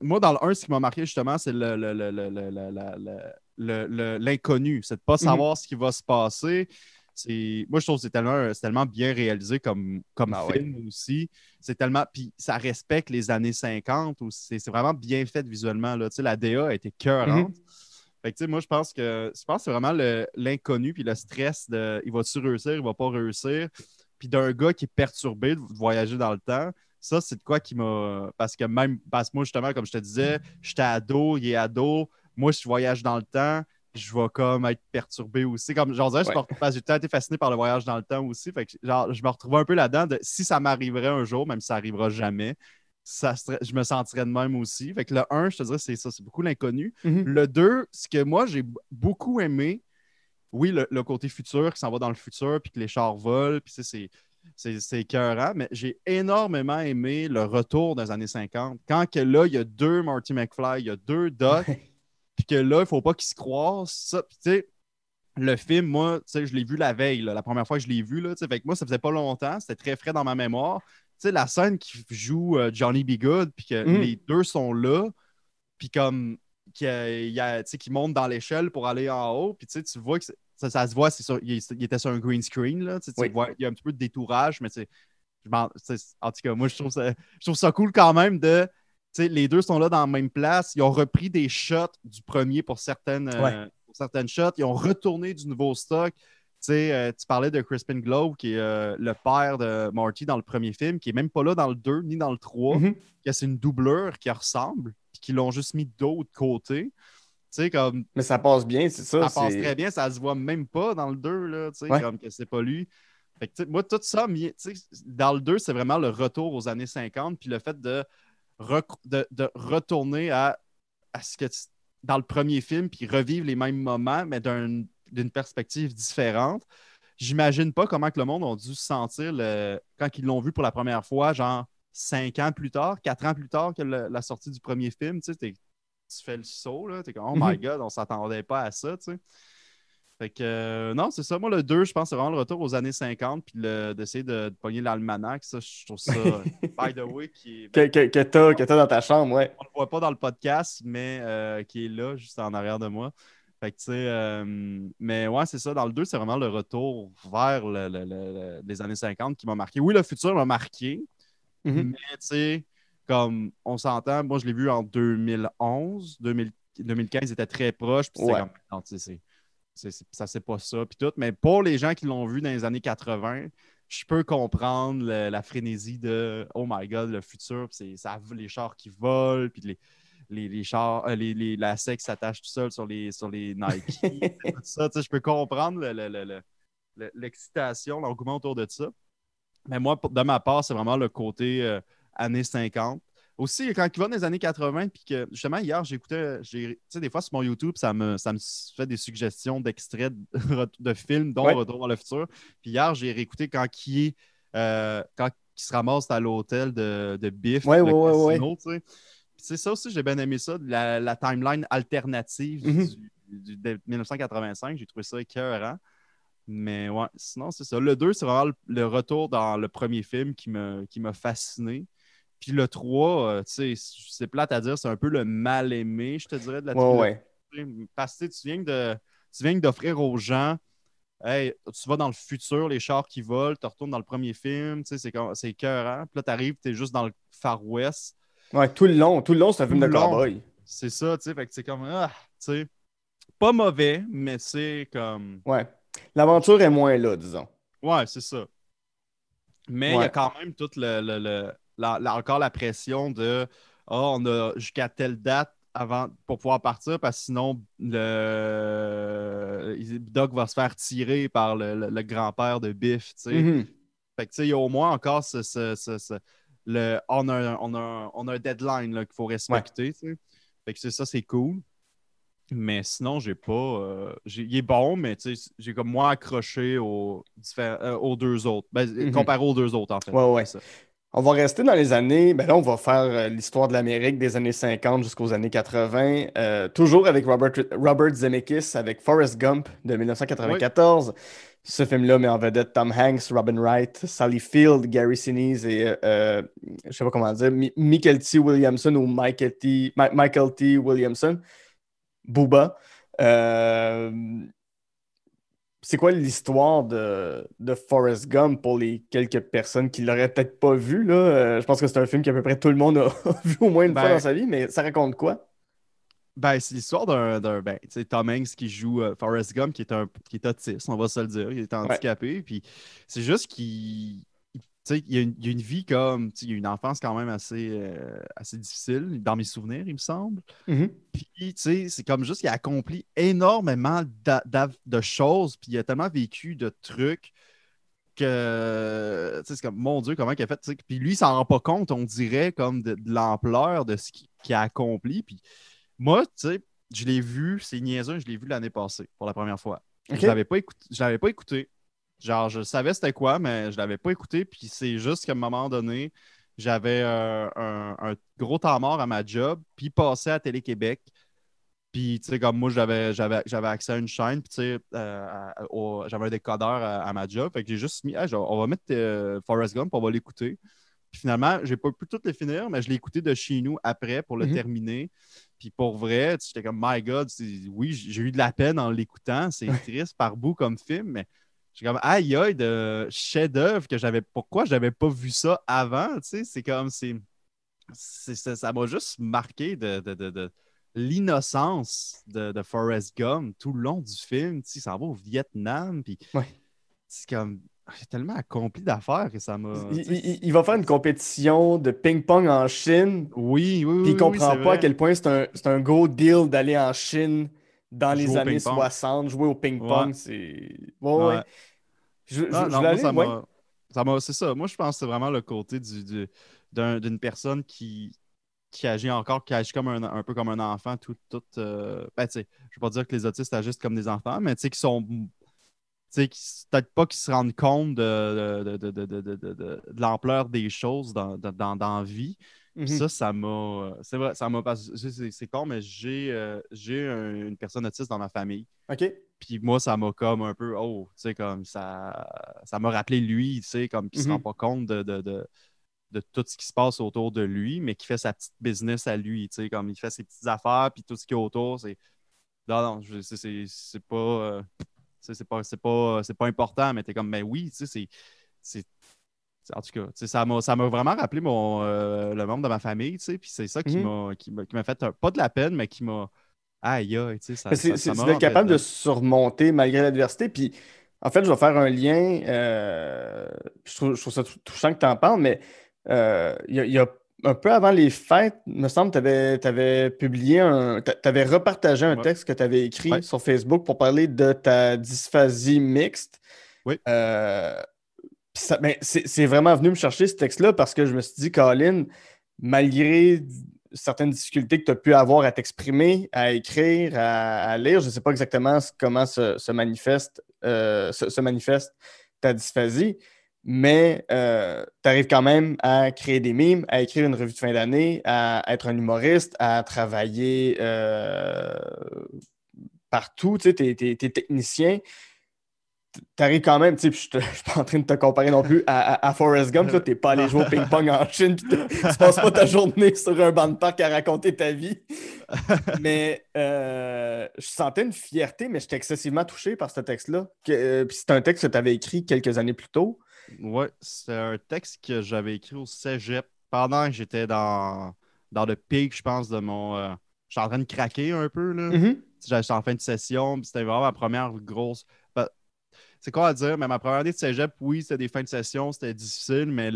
S3: Moi, dans le 1, ce qui m'a marqué justement, c'est le, le- le- le- l'inconnu. C'est de pas savoir ce qui va se passer. Moi, je trouve que c'est tellement, c'est tellement bien réalisé comme, comme
S2: Ah ouais.
S3: film aussi. C'est tellement. Puis ça respecte les années 50. aussi. C'est, vraiment bien fait visuellement. Là. Tu sais, la DA a été cœurante. Fait que, moi, je pense que je pense que c'est vraiment l'inconnu puis le stress de il va-tu réussir, il va pas réussir. Puis d'un gars qui est perturbé de voyager dans le temps. Ça, c'est de quoi qui m'a. Parce que même. Parce que moi, justement, comme je te disais, j'étais ado, il est ado. Moi, je voyage dans le temps. je vais comme être perturbé aussi. Comme, genre, je
S2: Ouais.
S3: que j'ai été fasciné par le voyage dans le temps aussi. Fait que, genre, je me retrouvais un peu là-dedans de si ça m'arriverait un jour, même si ça arrivera jamais, ça serait- je me sentirais de même aussi. Fait que le 1, je te dirais, c'est ça, c'est beaucoup l'inconnu.
S2: Mhm.
S3: Le 2, ce que moi, j'ai beaucoup aimé, oui, le, le côté futur, qui s'en va dans le futur, puis que les chars volent, puis c'est. C'est c'est écœurant, mais j'ai énormément aimé le retour des années 50. Quand que là, il y a deux Marty McFly, il y a deux Doc, que là, il faut pas qu'ils se croisent. Ça, tu sais, le film, moi, tu sais, je l'ai vu la veille, là, la première fois que je l'ai vu. Là, tu sais, fait que moi, ça faisait pas longtemps, c'était très frais dans ma mémoire. Tu sais, la scène qui joue euh, Johnny B. Good, puis que
S2: Mm.
S3: les deux sont là, puis comme tu sais, qu'ils montent dans l'échelle pour aller en haut, puis tu vois que ça, ça se voit, c'est sur- il, il était sur un green screen, là, tu vois, il y a un petit peu de détourage, mais sais, en tout cas, moi, je trouve ça, je trouve ça cool quand même de. Les deux sont là dans la même place. Ils ont repris des shots du premier pour certaines, euh,
S2: Ouais.
S3: pour certaines shots. Ils ont retourné du nouveau stock. Tu euh, tu parlais de Crispin Globe, qui est euh, le père de Marty dans le premier film, qui est même pas là dans le 2 ni dans le 3,
S2: Mhm.
S3: que c'est une doubleur qui ressemble, puis qu'ils l'ont juste mis d'autre côté. Comme
S2: Mais ça passe bien, c'est ça.
S3: ça passe très bien, ça se voit même pas dans le 2, là, tu sais,
S2: Ouais.
S3: comme que c'est pas lui. Fait que, moi, tout ça, dans le 2, c'est vraiment le retour aux années 50, puis le fait de, de, de retourner à, à ce que tu- dans le premier film, puis revivre les mêmes moments, mais d'un- d'une perspective différente. J'imagine pas comment que le monde a dû se sentir le- quand ils l'ont vu pour la première fois, genre cinq ans plus tard, quatre ans plus tard que le- la sortie du premier film. Tu sais, tu fais le saut, là, t'es comme, oh my
S2: Mhm.
S3: god, on s'attendait pas à ça, tu sais. Fait que, euh, non, c'est ça. Moi, le 2, je pense, c'est vraiment le retour aux années 50, puis d'essayer de, de pogner l'almanach. Ça, je trouve ça, by the way, qui est.
S2: Que, que, que t'as que t'as dans ta chambre, ouais.
S3: on le voit pas dans le podcast, mais euh, qui est là, juste en arrière de moi. Fait que, tu sais, euh, mais ouais, c'est ça. Dans le 2, c'est vraiment le retour vers le- le- le- le- les années 50 qui m'a marqué. Oui, le futur m'a marqué,
S2: Mhm.
S3: mais tu sais, comme on s'entend, moi, je l'ai vu en 2011. 2000 2015 était très proche. Puis c'était
S2: Ouais.
S3: comme, non, tu sais, c'est- c'est- c'est- ça, c'est pas ça. Puis tout. Mais pour les gens qui l'ont vu dans les années 80, je peux comprendre le- la frénésie de Oh my god, le futur, c'est ça, les chars qui volent, puis les, les, les chars, euh, les, les lacets qui s'attachent tout seul sur les, sur les Nike. tout ça, tu sais, je peux comprendre le- le- le- le- le- l'excitation, l'engouement autour de ça. Mais moi, pour- de ma part, c'est vraiment le côté euh, années 50. Aussi, quand il va dans les années 80, puis que justement, hier, j'écoutais, tu sais, des fois sur mon YouTube, ça me, ça me fait des suggestions d'extraits de, de films, dont
S2: Ouais.
S3: Retour vers le futur. Puis hier, j'ai réécouté quand qui est, euh, quand il se ramasse à l'hôtel de, de Biff,
S2: Ouais,
S3: le
S2: ouais, ouais,
S3: casino, tu sais. Puis c'est ça aussi, j'ai bien aimé ça, la, la timeline alternative
S2: Mhm.
S3: du, du- de 1985. J'ai trouvé ça écœurant. Mais ouais, sinon, c'est ça. Le 2, c'est vraiment le, le retour dans le premier film qui me- qui m'a fasciné. Puis le 3, euh, tu sais, c'est plate à dire, c'est un peu le mal aimé, je te dirais, de la
S2: Ouais,
S3: trilogie.
S2: ouais.
S3: Parce que tu viens de tu viens d'offrir aux gens Hey, tu vas dans le futur, les chars qui volent, tu retournes dans le premier film, tu sais, c'est c'est écœurant. Puis là, tu arrives, tu es juste dans le Far West.
S2: Ouais, tout le long, tout le long, c'est un film
S3: Tout
S2: de cowboy.
S3: C'est ça, tu sais, fait que c'est comme, ah, tu sais, pas mauvais, mais c'est comme,
S2: Ouais. L'aventure est moins là, disons.
S3: ouais, c'est ça. Mais il y a quand même toute le, le- le- la- la- encore la pression de, ah, on a jusqu'à telle date avant pour pouvoir partir, parce que sinon, le Doc va se faire tirer par le, le- le grand-père de Biff, tu sais.
S2: Mhm.
S3: Fait que, tu sais, il y a au moins encore ce, ce- ce- ce- le, on, a un, on, a un, on a un deadline qu'il faut respecter. tu sais. Fait que ça, c'est cool. Mais sinon, j'ai pas. euh, il est bon, mais tu sais, j'ai comme moins accroché aux, euh, aux deux autres. Ben,
S2: Mhm.
S3: Comparé aux deux autres, en fait.
S2: Ouais, ouais.
S3: Ça.
S2: On va rester dans les années. Ben là, on va faire euh, l'histoire de l'Amérique des années 50 jusqu'aux années 80. euh, toujours avec Robert, Robert Zemeckis, avec Forrest Gump de 1994. Ce film-là met en vedette Tom Hanks, Robin Wright, Sally Field, Gary Sinise et euh, euh, je sais pas comment dire, Mi- Michael T. Williamson ou Michael T. Mi- Michael T. Williamson. Booba. Euh, c'est quoi l'histoire de, de Forrest Gump pour les quelques personnes qui l'auraient peut-être pas vu, là? Euh, je pense que c'est un film que à peu près tout le monde a vu au moins une fois
S3: Ben-
S2: dans sa vie, mais ça raconte quoi?
S3: Ben, c'est l'histoire d'un, d'un- ben, Tom Hanks qui joue euh, Forrest Gump, qui est, un, qui est autiste, on va se le dire. Il est handicapé. Puis c'est juste qu'il il tu sais, il y, a une- il y a une vie comme, tu sais, il y a une enfance quand même assez, euh, assez difficile, dans mes souvenirs, il me semble.
S2: Mhm.
S3: Puis, tu sais, c'est comme juste qu'il a accompli énormément de choses, puis il a tellement vécu de trucs que, tu sais, c'est comme, mon Dieu, comment il a fait. Puis lui, il s'en rend pas compte, on dirait, comme de, de l'ampleur de ce qu'il a accompli. Puis moi, tu sais, je l'ai vu, c'est niaiseux, je l'ai vu l'année passée, pour la première fois. Je. Je l'avais pas écouté. Genre, je savais c'était quoi, mais je l'avais pas écouté. Puis c'est juste qu'à un moment donné, j'avais euh, un, un gros temps mort à ma job, puis il passait à Télé-Québec. Puis, tu sais, comme moi, j'avais, j'avais, j'avais accès à une chaîne, puis, tu sais, euh, j'avais un décodeur à, à ma job. Fait que j'ai juste mis, Ah, genre, on va mettre euh, Forrest Gump, on va l'écouter. Puis finalement, j'ai pas pu tout le finir, mais je l'ai écouté de chez nous après pour le
S2: Mhm.
S3: terminer. Puis pour vrai, tu sais, j'étais comme, my God, oui, j'ai eu de la peine en l'écoutant. C'est triste par bout comme film, mais j'ai comme, aïe, aïe, de chef-d'œuvre que j'avais. Pourquoi j'avais pas vu ça avant? Tu sais, c'est comme, c'est. ça ça m'a juste marqué de, de, de- de l'innocence de, de Forrest Gump tout le long du film. Tu sais, s'en va au Vietnam, puis
S2: Ouais.
S3: c'est comme. J'ai tellement accompli d'affaires que ça m'a.
S2: Il, va faire une compétition de ping-pong en Chine,
S3: Oui, oui, oui.
S2: puis il comprend pas
S3: vrai.
S2: à quel point c'est un, c'est un gros deal d'aller en Chine dans
S3: Jouer
S2: les années
S3: ping-pong.
S2: 60, jouer au ping-pong.
S3: Ouais.
S2: C'est. Ouais, ouais.
S3: Ouais.
S2: Je, je-
S3: Non,
S2: je
S3: non,
S2: voulais
S3: moi,
S2: aller,
S3: ça
S2: ouais.
S3: m'a. ça m'a- C'est ça. Moi, je pense que c'est vraiment le côté du, du- d'un- d'une personne qui, qui agit encore, qui agit comme un, un peu comme un enfant, tout. tout euh, ben, tu sais, je ne veux pas dire que les autistes agissent comme des enfants, mais tu sais, qui sont. Tu sais, qui- peut-être pas qu'ils se rendent compte de, de, de, de, de, de, de- de- de l'ampleur des choses dans, dans, dans, dans la vie.
S2: Mhm.
S3: ça, ça m'a. C'est vrai, ça m'a. C'est con, mais j'ai euh, un- une personne autiste dans ma famille.
S2: OK.
S3: Puis moi, ça m'a comme un peu, oh, tu sais, comme ça, ça m'a rappelé lui, tu sais, comme qui se
S2: Mhm.
S3: rend pas compte de, de, de, de tout ce qui se passe autour de lui, mais qui fait sa petite business à lui, tu sais, comme il fait ses petites affaires, puis tout ce qui est autour, c'est. Non, non, c'est- pas. euh, c'est pas, c'est pas, c'est pas important, mais t'es comme, ben oui, tu sais, c'est- En tout cas, ça m'a ça m'a vraiment rappelé mon, euh, le membre de ma famille, tu sais, puis c'est ça qui
S2: Mhm.
S3: m'a qui m'a qui m'a fait un- pas de la peine, mais qui m'a. Aïe, aïe, tu sais, ça.
S2: C'est
S3: ça- ça
S2: c'est-
S3: m'a
S2: c'est d'être capable de surmonter malgré l'adversité. Puis, en fait, je vais faire un lien. euh, je, trouve, je trouve ça tou- touchant que tu en parles, mais euh, il y, a- il y a un peu avant les fêtes, il me semble que tu avais, publié un. Tu avais repartagé un
S3: Ouais.
S2: texte que tu avais écrit
S3: Ouais.
S2: sur Facebook pour parler de ta dysphasie mixte.
S3: Oui.
S2: Euh, ben, c'est vraiment venu me chercher ce texte-là parce que je me suis dit, Colin, malgré certaines difficultés que tu as pu avoir à t'exprimer, à écrire, à, lire, je ne sais pas exactement comment se, se manifeste, euh, se, manifeste ta dysphasie, mais tu arrives quand même à créer des mimes, à écrire une revue de fin d'année, à être un humoriste, à travailler euh, partout, tu sais, tu es, technicien. Tu arrives quand même, tu sais, puis je ne suis pas en train de te comparer non plus à, à, à Forrest Gump, tu n'es pas allé jouer au ping-pong en Chine, tu passes pas ta journée sur un banc de parc à raconter ta vie. mais euh, je sentais une fierté, mais j'étais excessivement touché par ce texte-là. Euh, puis c'est un texte que tu avais écrit quelques années plus tôt.
S3: Ouais, c'est un texte que j'avais écrit au cégep pendant que j'étais dans, dans le pic, je pense, de mon. euh, J'étais en train de craquer un peu, là.
S2: Mhm.
S3: J'étais en fin de session, puis c'était vraiment ma première grosse. C'est quoi à dire, mais ma première année de cégep, oui, c'était des fins de session, c'était difficile, mais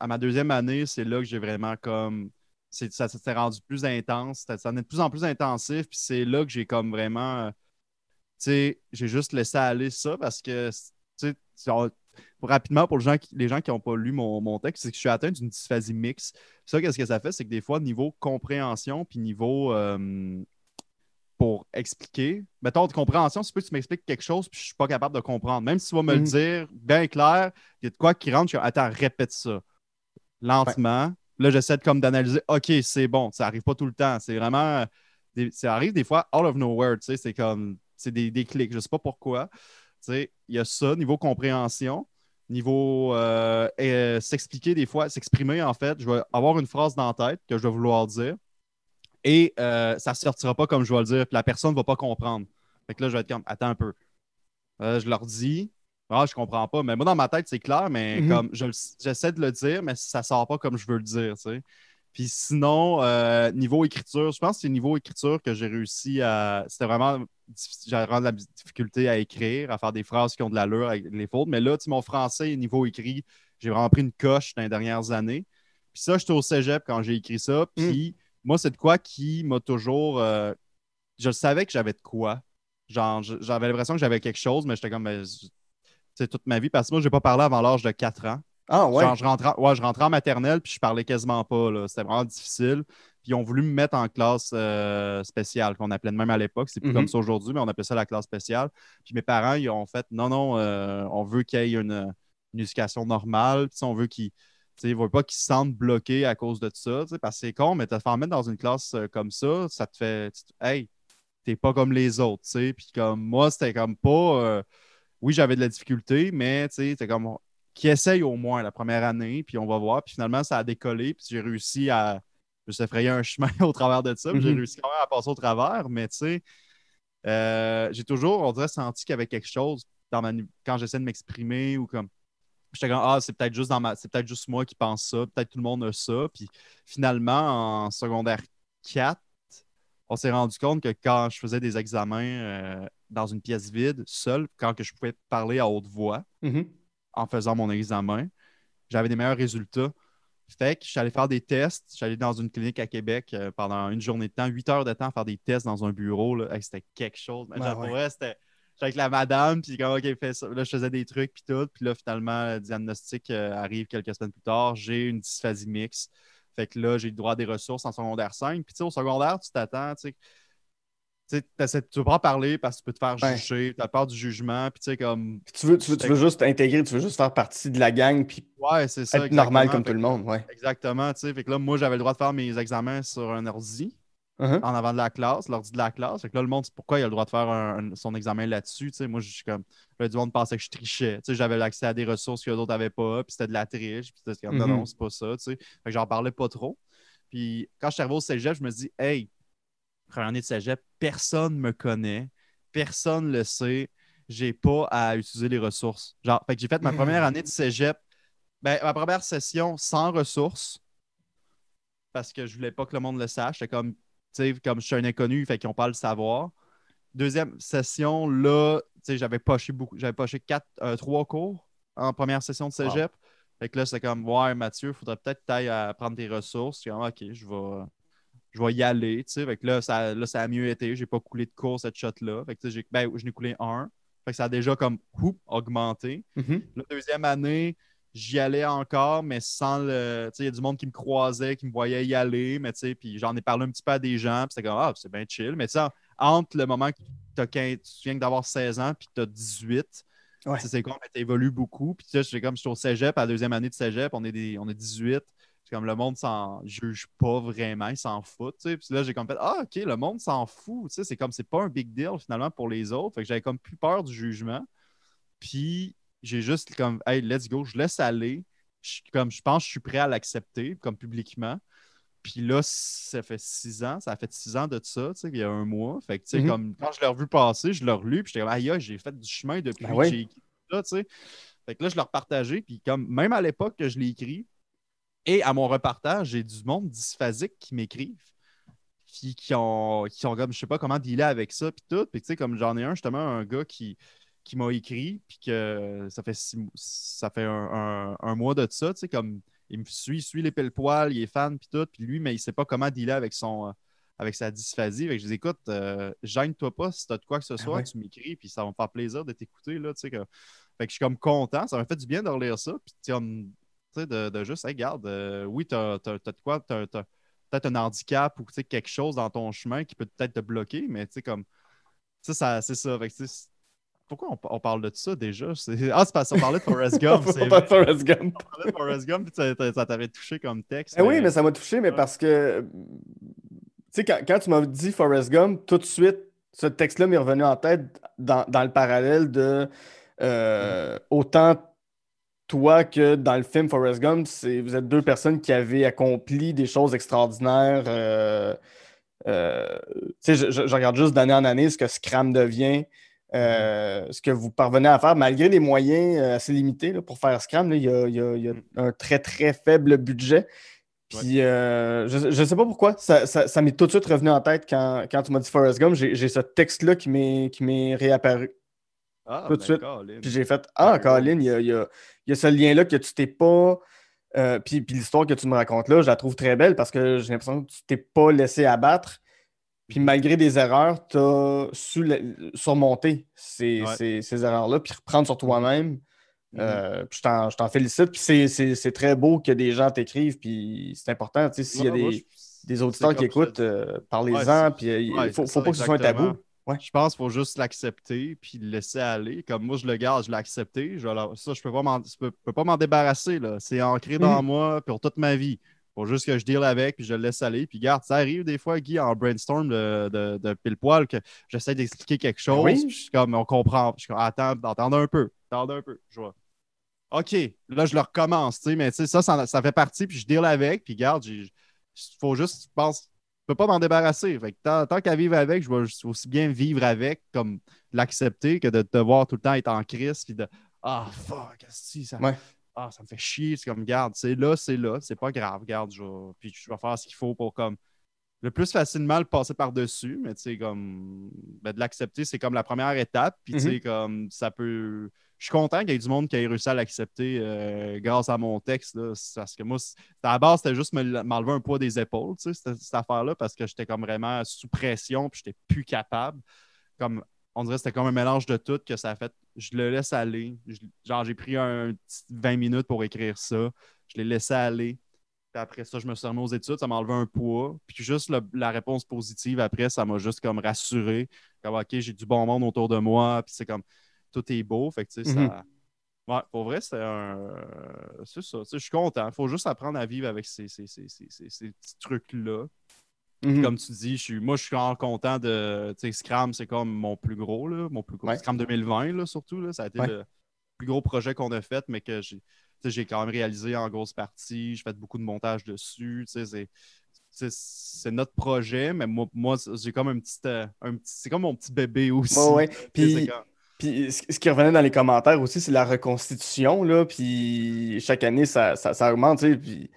S3: à ma deuxième année, c'est là que j'ai vraiment comme. Ça s'est rendu plus intense, ça en est de plus en plus intensif, puis c'est là que j'ai comme vraiment. euh, Tu sais, j'ai juste laissé aller ça parce que, tu sais, rapidement, pour les gens qui les gens qui n'ont pas lu mon, mon texte, c'est que je suis atteint d'une dysphasie mixte. Ça, qu'est-ce que ça fait? C'est que des fois, niveau compréhension, puis niveau euh, pour expliquer, mettons de compréhension, si tu peux, tu m'expliques quelque chose, puis je suis pas capable de comprendre. Même si tu vas me le
S2: Mhm.
S3: dire bien clair, il y a de quoi qui rentre, je comme, attends, répète ça. Lentement. Là, j'essaie de comme d'analyser, OK, c'est bon, ça arrive pas tout le temps. C'est vraiment. des- ça arrive des fois out of nowhere, tu sais, c'est comme. C'est des, des clics, je sais pas pourquoi. Tu sais, il y a ça, niveau compréhension, niveau euh, euh, s'expliquer des fois, s'exprimer en fait. Je vais avoir une phrase dans la tête que je vais vouloir dire et euh, ça ne sortira pas comme je vais le dire, puis la personne ne va pas comprendre. Fait que là, je vais être comme, attends un peu. Euh, je leur dis, ah, je comprends pas, mais moi, dans ma tête, c'est clair, mais
S2: Mhm.
S3: comme je j'essaie de le dire, mais ça sort pas comme je veux le dire, tu sais. Puis sinon, euh, niveau écriture, je pense que c'est niveau écriture que j'ai réussi à. C'était vraiment. J'avais vraiment de la difficulté à écrire, à faire des phrases qui ont de l'allure avec les fautes. Mais là, tu mon français, niveau écrit, j'ai vraiment pris une coche dans les dernières années. Puis ça, j'étais au cégep quand j'ai écrit ça. Puis moi, c'est de quoi qui m'a toujours. euh, je savais que j'avais de quoi. Genre, j'avais l'impression que j'avais quelque chose, mais j'étais comme. ben, C'est toute ma vie. Parce que moi, je n'ai pas parlé avant l'âge de 4 ans.
S2: Ah ouais.
S3: Genre, je rentrais, ouais, je rentrais en maternelle, puis je parlais quasiment pas. C'était vraiment difficile. Puis ils ont voulu me mettre en classe euh, spéciale, qu'on appelait de même à l'époque. C'est plus
S2: Mhm.
S3: comme ça aujourd'hui, mais on appelait ça la classe spéciale. Puis mes parents, ils ont fait non, non, euh, on veut qu'il y ait une, une éducation normale. Puis on veut qu'ils. Tu sais, Ils ne veulent pas qu'ils se sentent bloqués à cause de ça. Parce que c'est con, mais te faire mettre dans une classe euh, comme ça, ça te fait. Hey, t'es pas comme les autres. tu sais. Puis comme moi, c'était comme pas. euh, oui, j'avais de la difficulté, mais tu sais, t'es comme qui essaye au moins la première année, puis on va voir. Puis finalement, ça a décollé, puis j'ai réussi à. Je me suis effrayé un chemin au travers de ça, puis j'ai
S2: Mhm.
S3: réussi quand même à passer au travers, mais tu sais, euh, j'ai toujours, on dirait, senti qu'il y avait quelque chose dans ma, quand j'essaie de m'exprimer ou comme. J'étais comme, ah, c'est peut-être juste dans ma. C'est peut-être juste moi qui pense ça, peut-être tout le monde a ça. Puis finalement, en secondaire 4, on s'est rendu compte que quand je faisais des examens euh, dans une pièce vide, seul, quand que je pouvais parler à haute voix,
S2: Mhm.
S3: en faisant mon examen. J'avais des meilleurs résultats. Fait que je suis allé faire des tests. Je suis allé dans une clinique à Québec euh, pendant une journée de temps, huit heures de temps faire des tests dans un bureau. Hey, c'était quelque chose. Mais
S2: Ouais,
S3: c'était. Avec la madame, puis comme, OK, fais ça. Là, je faisais des trucs, puis tout. Puis là, finalement, le diagnostic euh, arrive quelques semaines plus tard. J'ai une dysphasie mixte. Fait que là, j'ai le droit à des ressources en secondaire 5. Puis tu sais, au secondaire, tu t'attends, tu sais. Tu tu veux pas en parler parce que tu peux te faire
S2: Ouais.
S3: juger, tu as peur du jugement, puis tu sais, comme.
S2: Tu veux, tu, veux, tu veux juste t'intégrer, tu veux juste faire partie de la gang, puis
S3: Ouais, c'est ça.
S2: être normal comme
S3: Fait
S2: tout le monde. Ouais.
S3: Exactement, tu sais. Fait que là, moi, j'avais le droit de faire mes examens sur un ordi
S2: Mhm.
S3: en avant de la classe, l'ordi de la classe. Fait que là, le monde, pourquoi il a le droit de faire un- un- son examen là-dessus. Moi, je suis comme. Là, du monde pensait que je trichais. J'avais l'accès à des ressources que d'autres n'avaient pas, puis c'était de la triche. Puis c'était comme, non,
S2: Mhm.
S3: non, c'est pas ça, tu sais. Fait que j'en parlais pas trop. Puis quand je suis arrivé au cégep, je me dis, hey, première année de cégep, personne me connaît, personne le sait, j'ai pas à utiliser les ressources. Genre, fait que j'ai fait ma première année de cégep, ben, ma première session sans ressources, parce que je voulais pas que le monde le sache. C'était comme, sais, comme je suis un inconnu, fait qu'ils n'ont pas le savoir. Deuxième session, là, j'avais poché beaucoup, j'avais poché quatre, euh, trois cours en première session de cégep. Fait que là, c'est comme, ouais, Mathieu, il faudrait peut-être que à prendre tes ressources. Comme, OK, je vais, je vais y aller. Tu sais. Fait que là ça, là, ça a mieux été. J'ai pas coulé de cours cette shot-là. Fait que ben, je n'ai coulé un. Fait que ça a déjà comme augmenté.
S2: Mhm.
S3: La deuxième année, j'y allais encore, mais sans le. Tu sais, il y a du monde qui me croisait, qui me voyait y aller, mais tu sais, puis j'en ai parlé un petit peu à des gens, puis c'était comme, ah, c'est bien chill. Mais tu sais, entre le moment que t'as 15 tu viens d'avoir 16 ans, puis tu as 18,
S2: Ouais.
S3: tu sais, c'est con, mais tu évolues beaucoup. Puis tu sais, comme, je suis au cégep, à la deuxième année de cégep, on est, des, on est 18. C'est comme le monde s'en juge pas vraiment, il s'en fout. tu sais. Puis là, j'ai comme fait Ah, OK, le monde s'en fout. tu sais, C'est comme c'est pas un big deal finalement pour les autres. Fait que j'avais comme plus peur du jugement. Puis j'ai juste comme Hey, let's go, je laisse aller. Je, comme je pense que je suis prêt à l'accepter, comme publiquement. Puis là, ça fait six ans, ça a fait six ans de ça, tu sais, il y a un mois. Fait que, tu sais,
S2: Mhm.
S3: comme quand je l'ai revu passer, je l'ai relu, puis j'étais comme, aïe, j'ai fait du chemin depuis
S2: Ben
S3: que j'ai écrit ça, tu sais. Fait que là, je l'ai repartagé, puis comme, même à l'époque que je l'ai écrit, et à mon repartage, j'ai du monde dysphasique qui m'écrivent, qui, qui, ont, qui ont comme, je sais pas comment dealer avec ça, puis tout. Puis tu sais, comme j'en ai un, justement, un gars qui, qui m'a écrit, puis que ça fait, six ça fait un, un- un mois de ça, tu sais, comme il me suit, il suit les pile poils il est fan, puis tout, puis lui, mais il sait pas comment dealer avec son... euh, avec sa dysphasie. Fait que je dis, écoute, euh, gêne-toi pas si tu as de quoi que ce soit,
S2: ouais.
S3: tu m'écris, puis ça va me faire plaisir de t'écouter. Là, tu sais, que... Fait que je suis comme content. Ça m'a fait du bien de relire ça. Puis, tu sais, on- tu sais, de, de juste, hey, regarde, euh, oui, tu as, de quoi, tu as, peut-être un handicap ou tu sais, quelque chose dans ton chemin qui peut peut-être te bloquer, mais tu sais, comme, ça, ça c'est ça. Fait que, tu sais, c'est- pourquoi on, on parle de ça déjà? Ah, c'est parce qu'on parlait de Forrest Gump.
S2: On parle de Forrest Gump.
S3: On parlait de Forrest Gump, puis ça, ça t'avait touché comme texte.
S2: Eh oui, mais ça m'a touché, mais parce que, tu sais, quand, quand tu m'as dit Forrest Gump, tout de suite, ce texte-là m'est revenu en tête dans, dans le parallèle de euh, autant toi que dans le film Forrest Gump, vous êtes deux personnes qui avaient accompli des choses extraordinaires. euh, euh, tu sais, je, je- je regarde juste d'année en année ce que Scram devient. Euh, ce que vous parvenez à faire, malgré les moyens euh, assez limités là, pour faire Scram, là, il y a, il y a- il y a
S3: Mm.
S2: un très très faible budget. Puis euh, je ne sais pas pourquoi, ça, ça, ça m'est tout de suite revenu en tête quand, quand tu m'as dit Forrest Gump. J'ai ce texte-là qui m'est réapparu.
S3: Ah,
S2: tout de
S3: ben,
S2: suite.
S3: Colin.
S2: Puis j'ai fait Ah,
S3: Ouais,
S2: Colin,
S3: ouais.
S2: il y a, y a- y a ce lien-là que tu t'es pas. euh, puis puis l'histoire que tu me racontes là, je la trouve très belle parce que j'ai l'impression que tu t'es pas laissé abattre. Puis malgré des erreurs, tu as su surmonter ces,
S3: Ouais.
S2: ces- ces erreurs-là, puis reprendre sur toi-même. Euh, puis je t'en- félicite. Puis c'est- très beau que des gens t'écrivent. Puis c'est important. S'il y a des, des auditeurs qui écoutent, euh, parlez-en. Puis euh, il
S3: ouais,
S2: faut,
S3: ça,
S2: pas que ce soit un tabou. Ouais.
S3: Je pense qu'il faut juste l'accepter puis le laisser aller. Comme moi, je le garde, je l'ai accepté. Je, la- ça, je peux pas m'en, je peux, pas m'en débarrasser. C'est ancré dans
S2: Mhm.
S3: moi pour toute ma vie. Faut juste que je deal avec puis je le laisse aller. Puis garde, ça arrive des fois, Guy, en brainstorm de, de, de pile poil, que j'essaie d'expliquer quelque chose.
S2: Ben oui.
S3: puis je suis comme, on comprend. Je suis comme, attends, attendez un peu. Attendez un peu. Je vois. OK, là, je le recommence, tu sais, mais tu sais, ça, ça, ça fait partie, puis je deal avec, puis garde, il faut juste, je pense, je peux pas m'en débarrasser. Fait que tant, tant qu'à vivre avec, je vais aussi bien vivre avec, comme l'accepter, que de devoir tout le temps être en crise, puis de Ah, fuck, si, ça,
S2: Ouais.
S3: Ah, ça me fait chier. C'est comme, garde, c'est là, c'est là, c'est pas grave, garde, je vais, puis je vais faire ce qu'il faut pour comme le plus facilement le passer par-dessus, mais tu sais, comme ben, de l'accepter, c'est comme la première étape. Puis tu sais,
S2: Mhm.
S3: comme ça peut. Je suis content qu'il y ait du monde qui ait réussi à l'accepter euh, grâce à mon texte. Là, parce que moi, à la base, c'était juste me- m'enlever un poids des épaules, tu sais, cette, cette affaire-là, parce que j'étais comme vraiment sous pression, puis j'étais plus capable. Comme on dirait que c'était comme un mélange de tout que ça a fait. Je le laisse aller. Je- genre, j'ai pris un, petit 20 minutes pour écrire ça. Je l'ai laissé aller. Puis après ça, je me suis remis aux études, ça m'a enlevé un poids. Puis juste le- la réponse positive après, ça m'a juste comme rassuré. Comme, OK, j'ai du bon monde autour de moi. Puis c'est comme, tout est beau. Fait que, tu sais,
S2: Mhm.
S3: ça. Ouais, pour vrai, c'est un. C'est ça. Tu sais, je suis content. Il faut juste apprendre à vivre avec ces, ces, ces, ces, ces- ces petits trucs-là.
S2: Mhm.
S3: Comme tu dis, je suis, moi, je suis encore content de. Scram, c'est comme mon plus gros, là, mon plus gros.
S2: Ouais.
S3: Scram 2020, là, surtout. Là, ça a été
S2: Ouais.
S3: le plus gros projet qu'on a fait, mais que j'ai, quand même réalisé en grosse partie. J'ai fait beaucoup de montage dessus. C'est, notre projet, mais moi, moi j'ai comme un petit, euh, un petit. C'est comme mon petit bébé aussi.
S2: Ouais, ouais. Puis, ce qui revenait dans les commentaires aussi, c'est la reconstitution. Là, puis chaque année, ça, ça, ça augmente. Puis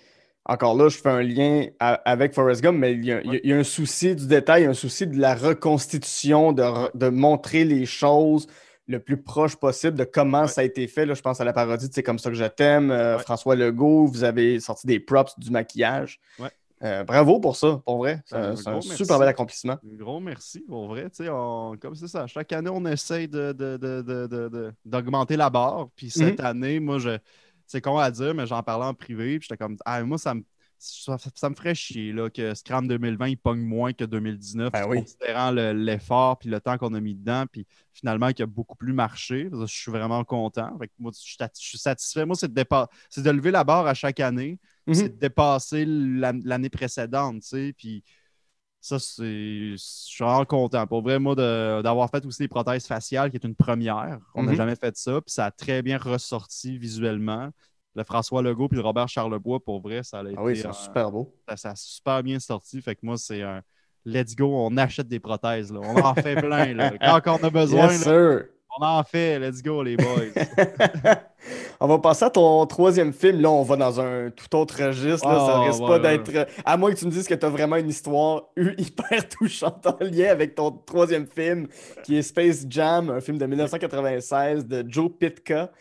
S2: encore là, je fais un lien avec Forrest Gump, mais il y, a, il y un souci du détail, un souci de la reconstitution, de, de montrer les choses le plus proche possible de comment
S3: Ouais.
S2: ça a été fait. Là, je pense à la parodie de C'est comme ça que je t'aime. euh,
S3: Ouais.
S2: François Legault, vous avez sorti des props, du maquillage.
S3: Ouais.
S2: Euh, bravo pour ça, pour vrai. C'est
S3: Ben,
S2: un, super bel accomplissement.
S3: Un gros merci, pour vrai. Tu sais, on- comme c'est ça, chaque année, on essaye de, de- de- de- de- de- d'augmenter la barre. Puis cette année, moi, je, c'est con à dire, mais j'en parlais en privé. Puis j'étais comme, ah, moi, ça me, ça, ça me ferait chier là, que Scram 2020, il pogne moins que 2019,
S2: Ben oui.
S3: considérant le- l'effort puis le temps qu'on a mis dedans. Puis finalement, qui a beaucoup plus marché. Je suis vraiment content. Fait que moi, je suis sat- je suis satisfait. Moi, c'est de, de lever la barre à chaque année
S2: Mhm.
S3: c'est de dépasser la- l'année précédente, tu sais, puis ça, c'est... Je suis vraiment content. Pour vrai, moi, d'avoir fait aussi les prothèses faciales, qui est une première. On n'a
S2: Mhm.
S3: jamais fait ça, puis ça a très bien ressorti visuellement. Le François Legault puis le Robert Charlebois, pour vrai, ça a été...
S2: Ah oui, c'est super beau.
S3: ça, ça a super bien sorti. Fait que moi, c'est un... Let's go, on achète des prothèses, là. On en fait plein, là. Quand on a besoin,
S2: Yes,
S3: là. On en fait. Let's go, les boys.
S2: on va passer à ton troisième film. Là, on va dans un tout autre registre. là. ça
S3: Ah,
S2: risque
S3: ouais,
S2: pas
S3: ouais.
S2: d'être. À moins que tu me dises que tu as vraiment une histoire hyper touchante en lien avec ton troisième film, qui est Space Jam, un film de 1996 de Joe Pitka,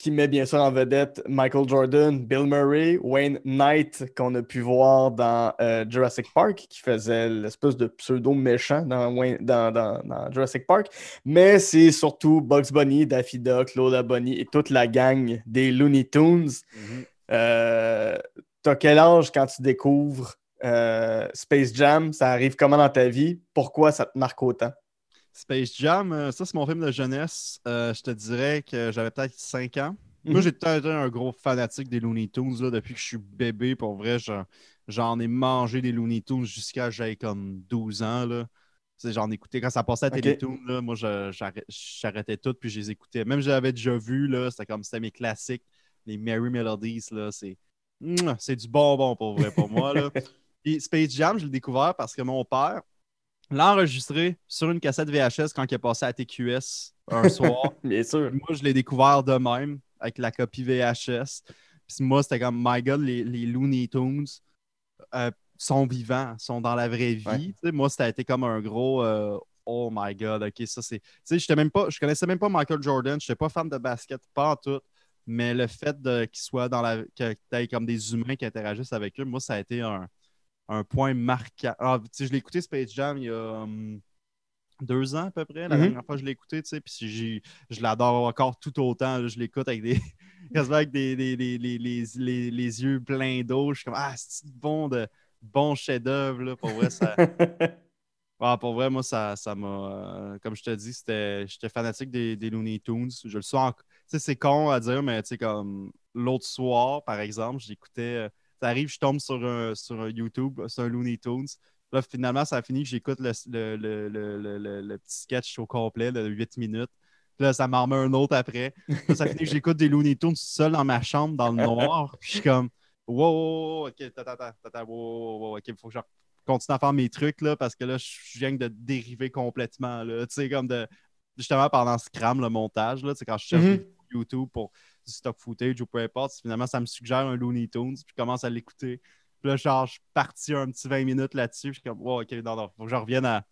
S2: qui met bien sûr en vedette Michael Jordan, Bill Murray, Wayne Knight, qu'on a pu voir dans euh, Jurassic Park, qui faisait l'espèce de pseudo méchant dans, Wayne- dans- dans- dans Jurassic Park. Mais c'est surtout Bugs Bunny, Daffy Duck, Lola Bunny et toute la gang des Looney Tunes. Euh, T'as quel âge quand tu découvres euh, Space Jam? Ça arrive comment dans ta vie? Pourquoi ça te marque autant?
S3: Space Jam, euh, ça, c'est mon film de jeunesse. Euh, je te dirais que j'avais peut-être 5 ans. Moi,
S2: Mhm.
S3: j'ai été un gros fanatique des Looney Tunes là, depuis que je suis bébé. Pour vrai, j'en, ai mangé des Looney Tunes jusqu'à j'avais comme 12 ans. Là. J'en écoutais quand ça passait à. Télétoon. Là, moi, j'arrêtais tout puis je les écoutais. Même j'avais déjà vu, là, c'était comme c'était mes classiques, les Merry Melodies. Là, c'est, c'est du bonbon pour vrai pour moi. Là. Puis Space Jam, je l'ai découvert parce que mon père l'a enregistré sur une cassette VHS quand il est passé à TQS un soir.
S2: Bien sûr.
S3: Moi, je l'ai découvert de même avec la copie VHS. Puis moi, c'était comme, my God, les, les Looney Tunes euh, sont vivants, sont dans la vraie vie.
S2: Ouais.
S3: Tu sais, Moi, ça a été comme un gros euh, oh my god, ok, ça c'est. Tu sais, j'étais même pas, je connaissais même pas Michael Jordan, je n'étais pas fan de basket, pas en tout. Mais le fait qu'il soit dans la. que tu comme des humains qui interagissent avec eux, moi, ça a été un, un point marquant. Ah, je l'ai écouté Space Jam il y a. hum, deux ans à peu près, la
S2: Mhm.
S3: dernière fois que je l'ai écouté, tu sais, puis je l'adore encore tout autant. là. je l'écoute avec des, avec des, des- des- les, les- les- les yeux pleins d'eau. Je suis comme, ah, c'est bon de bon chef-d'œuvre. Pour vrai, ça, ah, pour vrai, moi, ça ça m'a. euh, comme je te dis, c'était, j'étais fanatique des, des Looney Tunes. Je le sens. Tu sais, c'est con à dire, mais tu sais, comme l'autre soir, par exemple, j'écoutais. euh, ça arrive, je tombe sur un, sur un YouTube, sur un Looney Tunes. Là, finalement, ça a fini que j'écoute le, le, le, le, petit sketch au complet de 8 minutes. Puis là, ça m'en remet un autre après. Là, ça finit que j'écoute des Looney Tunes seul dans ma chambre, dans le noir. Puis je suis comme, wow, ok, tata, tata, tata, wow, wow, wow, ok, il faut que je continue à faire mes trucs, là, parce que là, je viens de dériver complètement, là. Tu sais, comme de, justement, pendant Scram, le montage, là, tu sais, quand je cherche
S2: Mhm.
S3: des YouTube pour du stock footage ou peu importe, finalement, ça me suggère un Looney Tunes, puis je commence à l'écouter. Puis là, genre, je suis parti un petit 20 minutes là-dessus. Je suis comme, wow, ok, non, non, faut que je revienne à,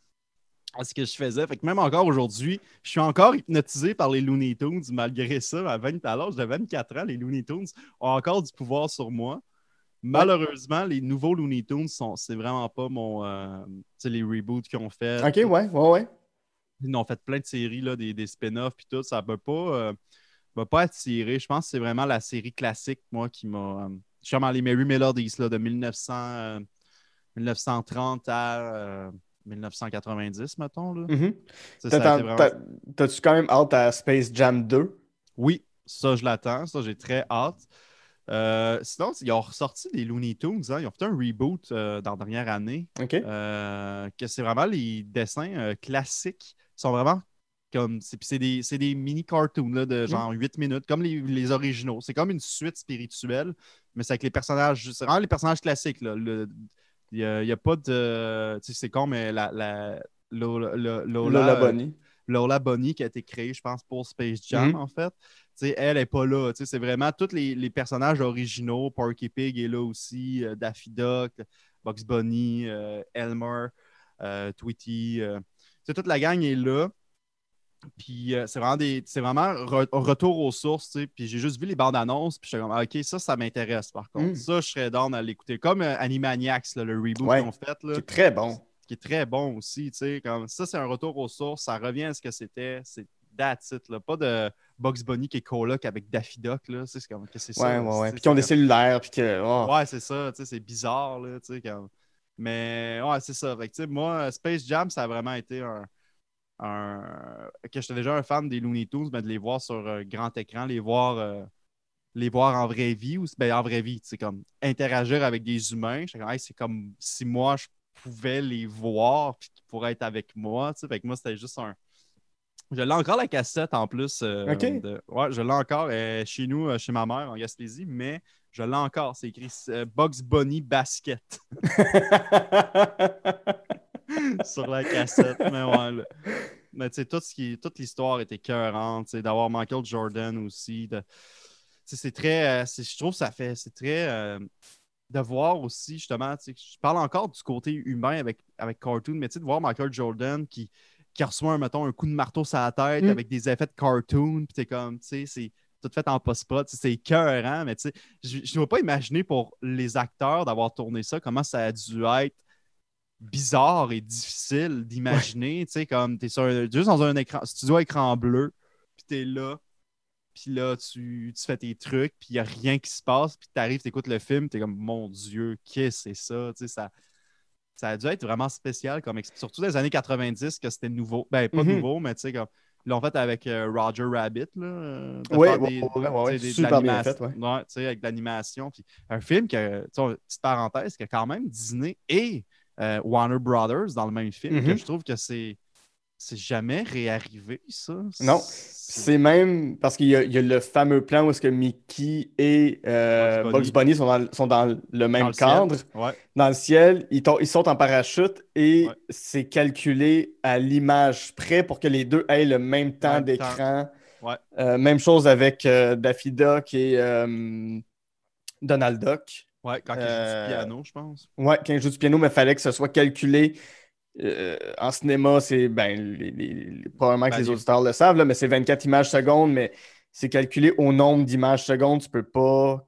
S3: à ce que je faisais. Fait que même encore aujourd'hui, je suis encore hypnotisé par les Looney Tunes, malgré ça. À, 20, à l'âge de 24 ans, les Looney Tunes ont encore du pouvoir sur moi. Malheureusement, les nouveaux Looney Tunes, sont, c'est vraiment pas mon. euh, tu sais, les reboots qu'ils ont fait.
S2: ok, ouais, ouais, ouais.
S3: Ils ont fait plein de séries, là, des, des spin-offs puis tout. Ça m'a pas, euh, m'a pas attiré. Je pense que c'est vraiment la série classique, moi, qui m'a. euh, je suis les Merry Melodies là, de 1900, euh, 1930 à euh, 1990, mettons. Là.
S2: Mhm.
S3: Vraiment-
S2: t'as- T'as-tu quand même hâte à Space Jam 2?
S3: Oui, ça, je l'attends. Ça, j'ai très hâte. Euh, sinon, ils ont ressorti des Looney Tunes. hein. Ils ont fait un reboot euh, dans la dernière année.
S2: Ok.
S3: Euh, que c'est vraiment les dessins euh, classiques. Ils sont vraiment comme. C'est, des, c'est des mini cartoons là, de genre 8 minutes, comme les, les originaux. C'est comme une suite spirituelle, mais c'est avec les personnages. C'est vraiment les personnages classiques. là. Le- Il n'y a, a pas de. Tu sais, c'est con, mais la. la Lola, Lola,
S2: Lola
S3: euh. Lola Bunny qui a été créée, je pense, pour Space Jam,
S2: Mhm.
S3: en fait. Tu sais, elle n'est pas là. C'est vraiment tous les, les personnages originaux. Porky Pig est là aussi, euh, Daffy Duck, Bugs Bunny, euh, Elmer, euh, Tweety. toute la gang est là. Puis euh, c'est vraiment des. C'est vraiment re- retour aux sources, tu sais. Puis j'ai juste vu les bandes annonces, puis j'étais comme, Ah, OK, ça, ça m'intéresse par contre.
S2: Mm.
S3: Ça, je serais down à l'écouter. Comme euh, Animaniacs, là, le reboot
S2: Ouais.
S3: qu'ils ont fait. Là
S2: C'est très bon.
S3: qui est très bon aussi. tu sais, Comme ça, c'est un retour aux sources. Ça revient à ce que c'était. C'est that's it, là. Pas de Bugs Bunny qui est coloc avec Daffy Duck. C'est comme que c'est ça.
S2: Ouais, ouais, Puis qui ont des cellulaires, puis que. oh.
S3: Ouais, c'est ça. tu sais, C'est bizarre. Là, tu sais, comme... Mais ouais, c'est ça. Fait que, moi, Space Jam, ça a vraiment été un. Un... Que j'étais déjà un fan des Looney Tunes, mais de les voir sur euh, grand écran, les voir. euh, les voir en vraie vie ou ben, en vraie vie, c'est comme interagir avec des humains. Hey, c'est comme si moi je pouvais les voir puis qu'ils pourraient être avec moi. Fait que moi, c'était juste un. Je l'ai encore la cassette en plus. euh, de- Ouais, je l'ai encore chez nous, chez ma mère en Gaspésie, mais je l'ai encore. C'est écrit Bugs Bunny Basket sur la cassette. Mais ouais, là. Mais tu sais, tout toute l'histoire était sais, D'avoir Michael Jordan aussi. de- tu sais, C'est très. euh, je trouve que ça fait. C'est très. euh, de voir aussi, justement, tu sais, je parle encore du côté humain avec, avec Cartoon, mais tu sais, de voir Michael Jordan qui, qui reçoit, un, mettons, un coup de marteau sur la tête
S2: Mm.
S3: avec des effets de cartoon, puis t'es comme, tu sais, c'est tout fait en post-prod, tu sais, c'est écœurant, mais tu sais, je ne dois pas imaginer pour les acteurs d'avoir tourné ça, comment ça a dû être bizarre et difficile d'imaginer, tu sais, comme t'es sur un- juste dans un écran, studio à écran bleu, puis t'es là, puis là, tu, tu fais tes trucs, puis il n'y a rien qui se passe, puis t'arrives, t'écoutes le film, t'es comme, mon Dieu, qu'est-ce que c'est ça? Tu sais, ça, ça a dû être vraiment spécial, comme, surtout dans les années 90, que c'était nouveau. Ben, pas
S2: Mhm.
S3: nouveau, mais tu sais, comme, ils l'ont fait avec euh, Roger Rabbit, là. euh,
S2: ouais,
S3: des-
S2: ouais, ouais,
S3: des-
S2: super bien fait, ouais.
S3: avec de l'animation. Puis un film que, tu sais, petite parenthèse, que quand même Disney et euh, Warner Brothers dans le même film, que
S2: Mhm.
S3: je trouve que c'est c'est jamais réarrivé, ça.
S2: Non.
S3: C'est-
S2: même parce qu'il y, a- il y a le fameux plan où est-ce que Mickey et euh,
S3: Bugs Bunny.
S2: Bugs Bunny sont dans, sont dans le même
S3: dans le ciel.
S2: cadre.
S3: Ouais.
S2: Dans le ciel, ils, ils sautent en parachute et
S3: Ouais.
S2: c'est calculé à l'image près pour que les deux aient le même temps d'écran.
S3: Ouais.
S2: Euh, même chose avec euh, Daffy Duck et Donald Duck.
S3: Ouais, quand il joue
S2: Euh,
S3: du piano, je pense.
S2: Ouais, quand ils jouent du piano, mais il fallait que ce soit calculé euh, en cinéma, c'est ben, les- les- les- probablement que
S3: Ben,
S2: les auditeurs le savent, là, mais c'est 24 images secondes, mais c'est calculé au nombre d'images secondes. Tu peux pas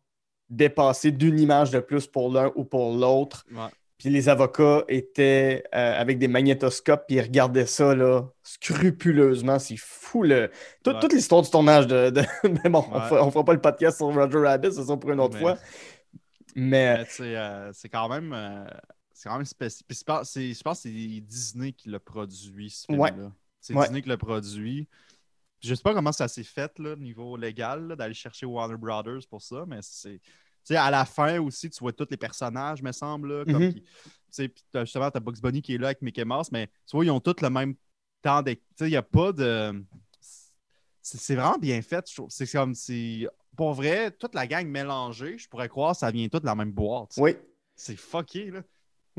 S2: dépasser d'une image de plus pour l'un ou pour l'autre.
S3: Ouais.
S2: Puis les avocats étaient euh, avec des magnétoscopes, puis ils regardaient ça là, scrupuleusement. C'est fou. Le... Tout-
S3: Ouais.
S2: Toute l'histoire du tournage de. de- Mais bon, on,
S3: Ouais.
S2: fera, pas le podcast sur Roger Rabbit, c'est ça pour une autre
S3: Mais-
S2: fois. Mais
S3: Mais euh, c'est quand même. euh, c'est quand même spécial. Puis je pense que c'est Disney qui l'a produit, ce
S2: Ouais.
S3: film-là. C'est
S2: Ouais.
S3: Disney qui l'a produit. Je sais pas comment ça s'est fait, là, niveau légal, d'aller chercher Warner Brothers pour ça, mais c'est. Tu sais, à la fin aussi, tu vois tous les personnages, me semble. là, comme
S2: Mhm.
S3: qui- tu sais, justement, t'as Bugs Bunny qui est là avec Mickey Mouse, mais tu vois, ils ont tous le même temps Tu sais, il n'y a pas de. C'est c'est vraiment bien fait. je trouve. C'est comme si. Pour vrai, toute la gang mélangée, je pourrais croire que ça vient tout de la même boîte.
S2: oui.
S3: C'est fucké, là.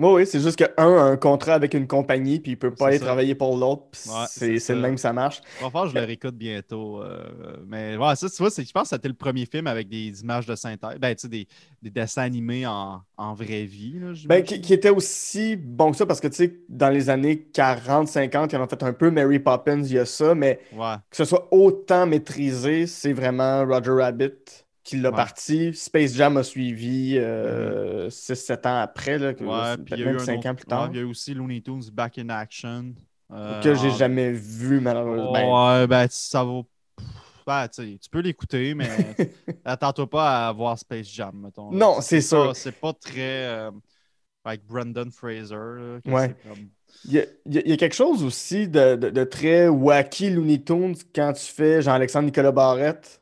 S2: Oui, oui, c'est juste qu'un a un contrat avec une compagnie, puis il peut pas aller
S3: ça.
S2: travailler pour l'autre.
S3: Ouais,
S2: c'est le même, ça marche.
S3: Que je le réécoute bientôt. euh, mais ouais, ça, tu vois, je pense que c'était le premier film avec des images de synthèse. Ben, tu sais, des, des dessins animés en, en vraie vie. Là,
S2: Ben, qui, qui était aussi bon que ça, parce que tu sais, dans les années 40-50, ils en ont fait un peu Mary Poppins, il y a ça, mais
S3: Ouais.
S2: que ce soit autant maîtrisé, c'est vraiment Roger Rabbit qui l'a
S3: Ouais.
S2: parti. Space Jam a suivi 6-7 ans après, là, que-
S3: Ouais,
S2: peut-être
S3: puis il y a
S2: même
S3: un
S2: 5
S3: autre-
S2: ans plus tard,
S3: il y a eu aussi Looney Tunes Back in Action. euh,
S2: que j'ai
S3: en-
S2: jamais vu, malheureusement.
S3: Ouais, ben, ça vaut. Ben, tu peux l'écouter, mais attends-toi pas à voir Space Jam, mettons.
S2: Non, c'est
S3: pas- C'est pas très. euh, avec Brendan Fraser. là,
S2: Ouais.
S3: comme-
S2: Il y, a, y y quelque chose aussi de, de- de très wacky Looney Tunes quand tu fais Jean-Alexandre Nicolas Barrette.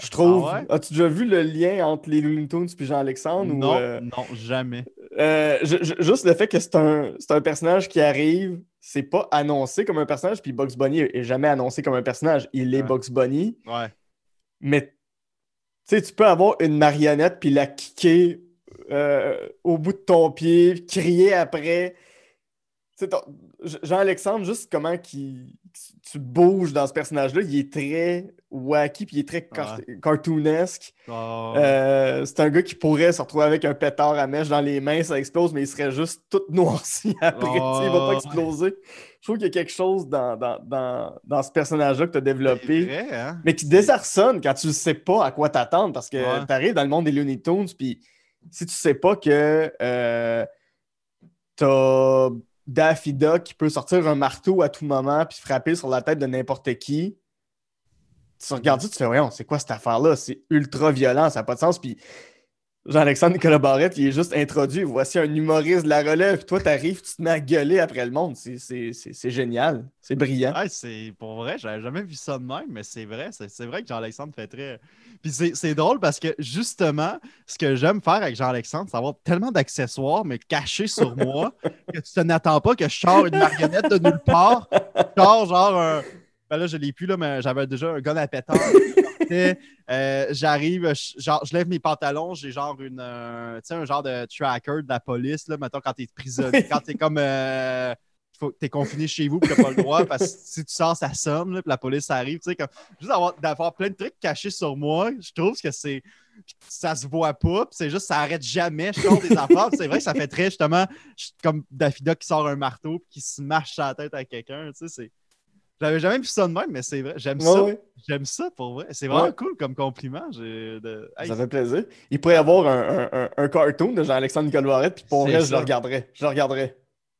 S2: Je trouve.
S3: Ah ouais?
S2: As-tu déjà vu le lien entre les Looney Tunes et Jean-Alexandre? ou,
S3: Non,
S2: euh,
S3: non, jamais.
S2: euh, ju- ju- juste le fait que c'est un, c'est un personnage qui arrive, c'est pas annoncé comme un personnage, puis Bugs Bunny est jamais annoncé comme un personnage. Il est
S3: Ouais.
S2: Bugs Bunny,
S3: Ouais.
S2: mais tu sais, tu peux avoir une marionnette puis la kicker euh, au bout de ton pied, crier après. Jean-Alexandre, juste comment qu'il- tu bouges dans ce personnage-là, il est très wacky puis il est très car- cartoonesque.
S3: Oh,
S2: Euh, c'est un gars qui pourrait se retrouver avec un pétard à mèche dans les mains, ça explose, mais il serait juste tout noirci après. sais, il va pas
S3: Oh.
S2: exploser. Je trouve qu'il y a quelque chose dans, dans, dans, dans ce personnage-là que tu as développé.
S3: vrai, hein?
S2: Mais qui désarçonne quand tu ne sais pas à quoi t'attendre parce que
S3: Ouais.
S2: tu arrives dans le monde des Looney Tunes, puis si tu sais pas que euh, t'as Duck qui peut sortir un marteau à tout moment puis frapper sur la tête de n'importe qui, tu regardes ça, tu fais, voyons, c'est quoi cette affaire-là? C'est ultra violent, ça n'a pas de sens. Puis Jean-Alexandre Nicolas Barrette, il est juste introduit. Voici un humoriste de la relève. Puis toi, t'arrives, tu te mets à gueuler après le monde. C'est- génial. C'est brillant.
S3: Ouais, c'est pour vrai, j'avais jamais vu ça de même, mais c'est vrai, c'est vrai que Jean-Alexandre fait très. Puis c'est drôle parce que justement, ce que j'aime faire avec Jean-Alexandre, c'est avoir tellement d'accessoires, mais cachés sur moi, que tu te n'attends pas que je sors une marionnette de nulle part. Je sors genre un. Ben là, je l'ai plus, là, mais j'avais déjà un gun à pétard. Euh, J'arrive, je, genre, je lève mes pantalons, j'ai genre une, euh, un genre de tracker de la police, là, mettons, quand t'es prisonnier, quand t'es comme, euh, faut, t'es confiné chez vous, puis t'as pas le droit, parce que si tu sors, ça sonne, là, puis la police arrive, tu sais, comme, juste d'avoir, d'avoir plein de trucs cachés sur moi, je trouve que c'est, ça se voit pas, puis c'est juste, ça arrête jamais, je sors des affaires, c'est vrai que ça fait très, justement, comme Dafida qui sort un marteau, puis qui se marche sur la tête à quelqu'un, tu sais, c'est... J'avais jamais vu ça de même, mais c'est vrai. J'aime
S2: Ouais,
S3: ça.
S2: ouais.
S3: J'aime ça pour vrai. C'est vraiment
S2: Ouais.
S3: cool comme compliment. J'ai de... Hey,
S2: Ça fait plaisir. Il pourrait y avoir un, un- un- un cartoon de Jean-Alexandre Nicolas Barrette, puis pour vrai, je le regarderais. Je le regarderais.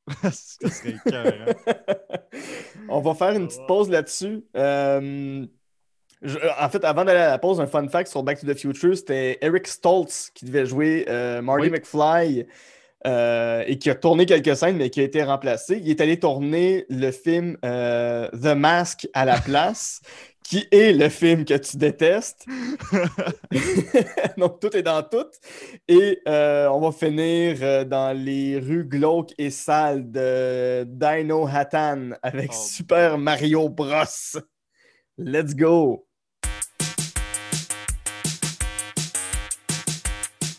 S3: ça serait écœurant.
S2: On va faire une petite pause là-dessus. Euh, en fait, avant d'aller à la pause, un fun fact sur Back to the Future, c'était Eric Stoltz qui devait jouer euh, Marty
S3: Oui.
S2: McFly euh, et qui a tourné quelques scènes, mais qui a été remplacé. Il est allé tourner le film euh, The Mask à la place, qui est le film que tu détestes. Donc, tout est dans tout. Et euh, on va finir dans les rues glauques et sales de Dino Hatan avec
S3: Oh,
S2: Super Mario Bros. Let's go!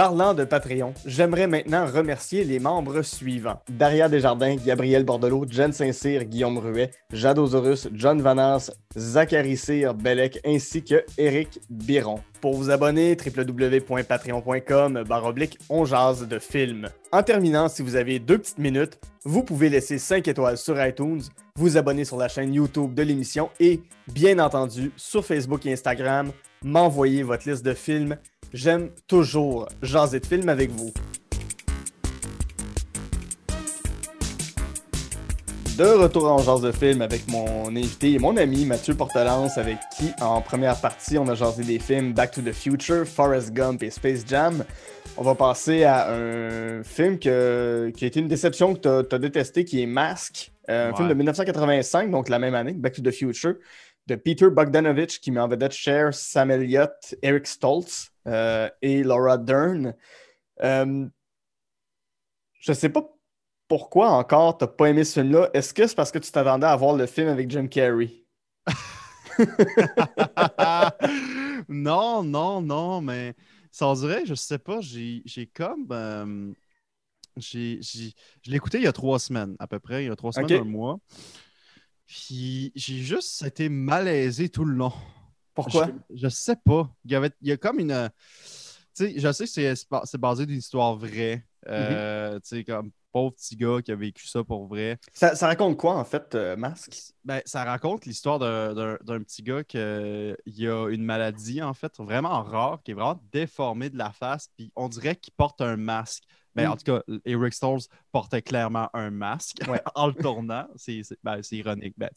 S2: Parlant de Patreon, j'aimerais maintenant remercier les membres suivants. Daria Desjardins, Gabriel Bordelot, Jen Saint-Cyr, Guillaume Ruet, Jade Osorus, John Vanas, Zachary Cyr, Bellec, ainsi que Eric Biron. Pour vous abonner, www.patreon.com baroblique on jase de films. En terminant, si vous avez deux petites minutes, vous pouvez laisser 5 étoiles sur iTunes, vous abonner sur la chaîne YouTube de l'émission et, bien entendu, sur Facebook et Instagram, m'envoyer votre liste de films J'aime toujours jaser de films avec vous. De retour en genre de film avec mon invité et mon ami Mathieu Portelance, avec qui, en première partie, on a jasé des films Back to the Future, Forrest Gump et Space Jam. On va passer à un film qui a été une déception que tu as, détesté, qui est Mask, euh, un film de 1985, donc la même année, Back to the Future, de Peter Bogdanovich, qui met en vedette Cher, Sam Elliott, Eric Stoltz. Euh, et Laura Dern. Euh, je sais pas pourquoi encore t'as pas aimé ce film-là. Est-ce que c'est parce que tu t'attendais à voir le film avec Jim Carrey?
S3: non, non, non, mais ça on dirait, je sais pas, j'ai comme. Euh, j'ai, je l'ai écouté il y a trois semaines, à peu près, il y a trois semaines, un mois. Puis j'ai juste été malaisé tout le long.
S2: Pourquoi?
S3: Je, sais pas. Il y, avait, il y a comme une. Tu sais, je sais que c'est basé d'une histoire vraie. Euh, Tu sais, comme pauvre petit gars qui a vécu ça pour vrai.
S2: Ça, ça raconte quoi, en fait, euh, Masque?
S3: Ben, ça raconte l'histoire d'un petit gars qui a une maladie, en fait, vraiment rare, qui est vraiment déformé de la face, puis on dirait qu'il porte un masque. Ben, En tout cas, Eric Stolz portait clairement un masque en le tournant. C'est ben, ironique. Ben,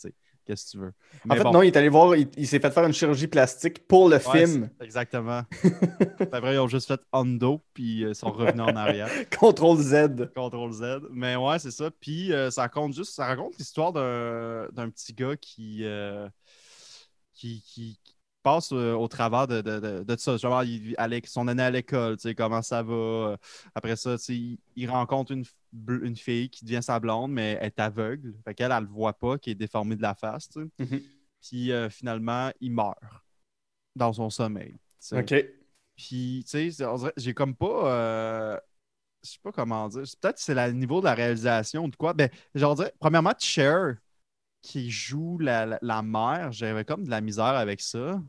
S3: Qu'est-ce que tu veux?
S2: en fait, non, il est allé voir, il, s'est fait faire une chirurgie plastique pour le film.
S3: Exactement. Après, ils ont juste fait Undo, puis euh, ils sont revenus en arrière.
S2: Contrôle Z.
S3: Contrôle Z. Mais ouais, c'est ça. Puis euh, ça raconte juste, ça raconte l'histoire d'un petit gars qui, euh, qui, qui, passe euh, au travers de, de, de, ça. Genre, il, son année à l'école, comment ça va. Euh, après ça, il, il rencontre une, une, fille qui devient sa blonde, mais elle est aveugle. Fait qu'elle, elle ne le voit pas, qui est déformée de la face. Mm-hmm. Puis euh, finalement, il meurt dans son sommeil.
S2: OK.
S3: Puis, tu sais, j'ai comme pas. je sais pas comment dire. Peut-être que c'est le niveau de la réalisation ou de quoi. Ben, genre, premièrement, Cher, qui joue la, la, mère, j'avais comme de la misère avec ça.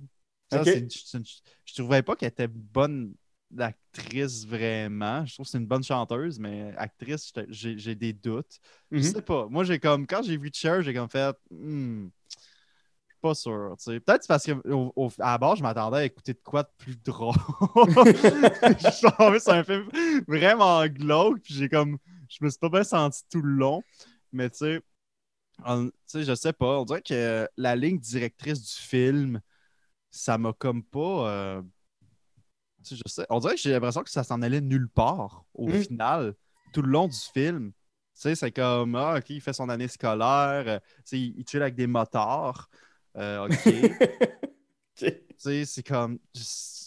S3: je, trouvais pas qu'elle était bonne actrice vraiment. Je trouve que c'est une bonne chanteuse, mais actrice, j'ai des doutes. Je mhm. sais pas. Moi, j'ai comme quand j'ai vu Cher, j'ai comme fait hmm, pas sûr. Peut-être parce qu'à la base, je m'attendais à écouter de quoi de plus drôle. je c'est un film vraiment glauque, puis j'ai comme je me suis pas bien senti tout le long. Mais tu sais, sais, je sais pas. On dirait que la ligne directrice du film, ça m'a comme pas. Euh, je sais. On dirait que j'ai l'impression que ça s'en allait nulle part au hmm. final, tout le long du film. c'est comme, ah, OK, il fait son année scolaire, euh, il, il chill avec des motards. Euh, OK. c'est comme.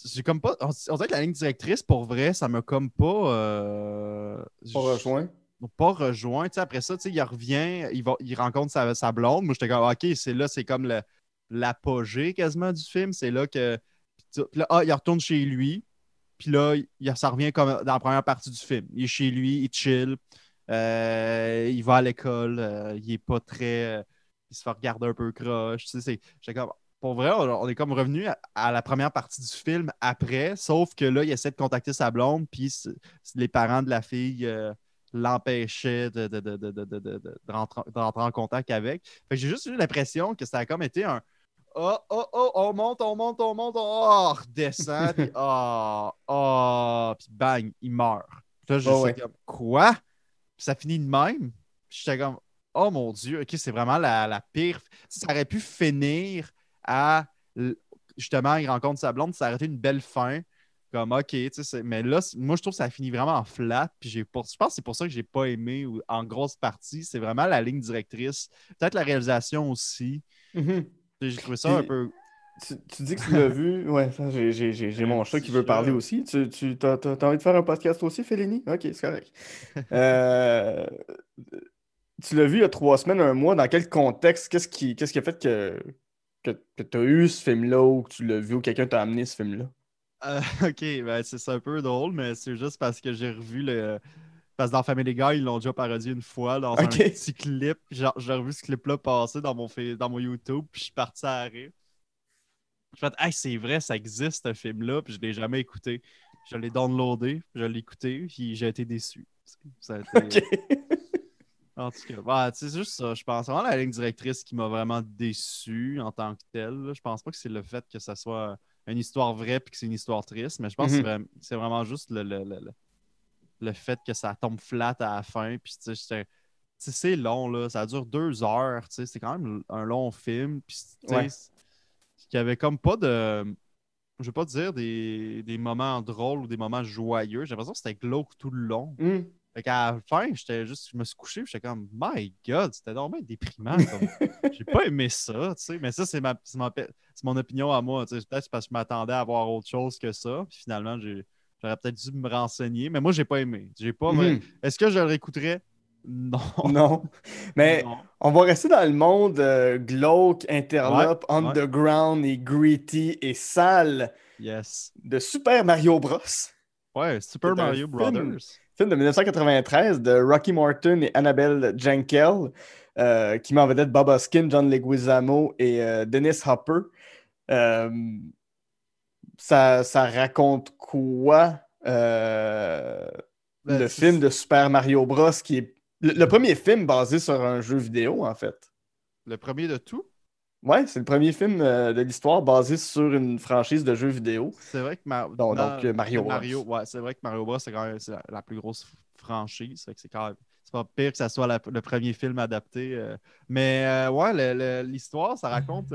S3: J'ai comme pas. On, dirait que la ligne directrice, pour vrai, ça m'a comme pas.
S2: pas rejoint
S3: pas rejoint. après ça, il revient, il, va, il rencontre sa, blonde. Moi, j'étais comme, OK, c'est là, c'est comme l'apogée quasiment du film. C'est là que. Là, ah, il retourne chez lui. Puis là, il, ça revient comme dans la première partie du film. Il est chez lui, il chill. Euh, il va à l'école. Euh, il est pas très. il se fait regarder un peu croche. Tu sais, comme, pour vrai, on, est comme revenu à, la première partie du film après, sauf que là, il essaie de contacter sa blonde, puis les parents de la fille euh, l'empêchait de, de, rentrer, en contact avec. j'ai juste eu l'impression que ça a comme été un Oh, oh, oh, on monte, on monte, on monte, oh, redescend, puis oh, oh, puis bang, il meurt. Puis là, je oh, comme Quoi? Puis ça finit de même. J'étais comme Oh mon Dieu, ok, c'est vraiment la, la pire. Ça aurait pu finir à justement, il rencontre sa blonde, ça aurait été une belle fin. Comme, OK, tu sais, mais là, moi, je trouve que ça finit vraiment flat. Puis j'ai je pense que c'est pour ça que j'ai pas aimé en grosse partie. C'est vraiment la ligne directrice. Peut-être la réalisation aussi. Mm-hmm. J'ai trouvé ça un peu.
S2: Tu, dis que tu l'as vu. Ouais, j'ai mon chat qui veut parler aussi. Tu, tu as, envie de faire un podcast aussi, Félini? Ok, c'est correct. Euh, tu l'as vu il y a trois semaines, un mois, dans quel contexte? Qu'est-ce qui, qu'est-ce qui a fait que, que, que tu as eu ce film-là ou que tu l'as vu ou quelqu'un t'a amené ce film-là?
S3: Euh, ok, ben c'est un peu drôle, mais c'est juste parce que j'ai revu le. Parce que dans Family Guy, ils l'ont déjà parodié une fois dans un petit clip. J'ai revu ce clip-là passer dans mon, dans mon YouTube, puis je suis parti à rire. Je fait, hey, c'est vrai, ça existe ce film-là, puis je l'ai jamais écouté. Je l'ai downloadé, je l'ai écouté, puis j'ai été déçu. Ça a été-
S2: Ok.
S3: En tout cas, ouais, c'est juste ça. Je pense vraiment la ligne directrice qui m'a vraiment déçu en tant que telle. Je pense pas que c'est le fait que ça soit une histoire vraie puis que c'est une histoire triste, mais je pense que c'est
S2: Mhm.
S3: vraiment- c'est vraiment juste le, le, le- le- le fait que ça tombe flat à la fin. Puis, tu sais, c'est long, là. Ça dure deux heures. tu sais, C'est quand même un long film. Puis, tu sais,
S2: Ouais.
S3: y avait comme pas de. Je veux pas dire des, des moments drôles ou des moments joyeux. J'ai l'impression que c'était glauque tout le long.
S2: Hmm.
S3: Fait qu'à la fin, j'étais juste, je me suis couché, j'étais comme, My God, c'était normalement déprimant. J'ai pas aimé ça, tu sais. Mais ça, c'est ma, c'est mon opinion à moi. Peut-être c'est parce que je m'attendais à voir autre chose que ça. Puis finalement, j'aurais peut-être dû me renseigner. Mais moi, j'ai pas aimé. J'ai pas.
S2: Mhm.
S3: Est-ce que je le réécouterais? Non.
S2: Non. Mais
S3: Non.
S2: on va rester dans le monde euh, glauque, interlope,
S3: Ouais, ouais.
S2: underground et gritty et sale
S3: Yes.
S2: de Super Mario Bros.
S3: Ouais, Super Mario. Brothers.
S2: Film de 1993 de Rocky Morton et Annabelle Jankel, euh, qui met en vedette Bob Hoskin, John Leguizamo et euh, Dennis Hopper. Euh, ça, ça raconte quoi euh,
S3: Ben,
S2: le film de Super Mario Bros. qui est le, le premier film basé sur un jeu vidéo en fait?
S3: Le premier de tout?
S2: Ouais, c'est le premier film euh, de l'histoire basé sur une franchise de jeux vidéo.
S3: C'est vrai que
S2: Donc-
S3: dans-
S2: donc, euh, Mario Bros.
S3: Mario, ouais, c'est vrai que Mario Bros, c'est quand même la, la plus grosse franchise. C'est quand même. C'est pas pire que ça soit la- le premier film adapté. euh. Mais ouais, l'histoire, ça raconte.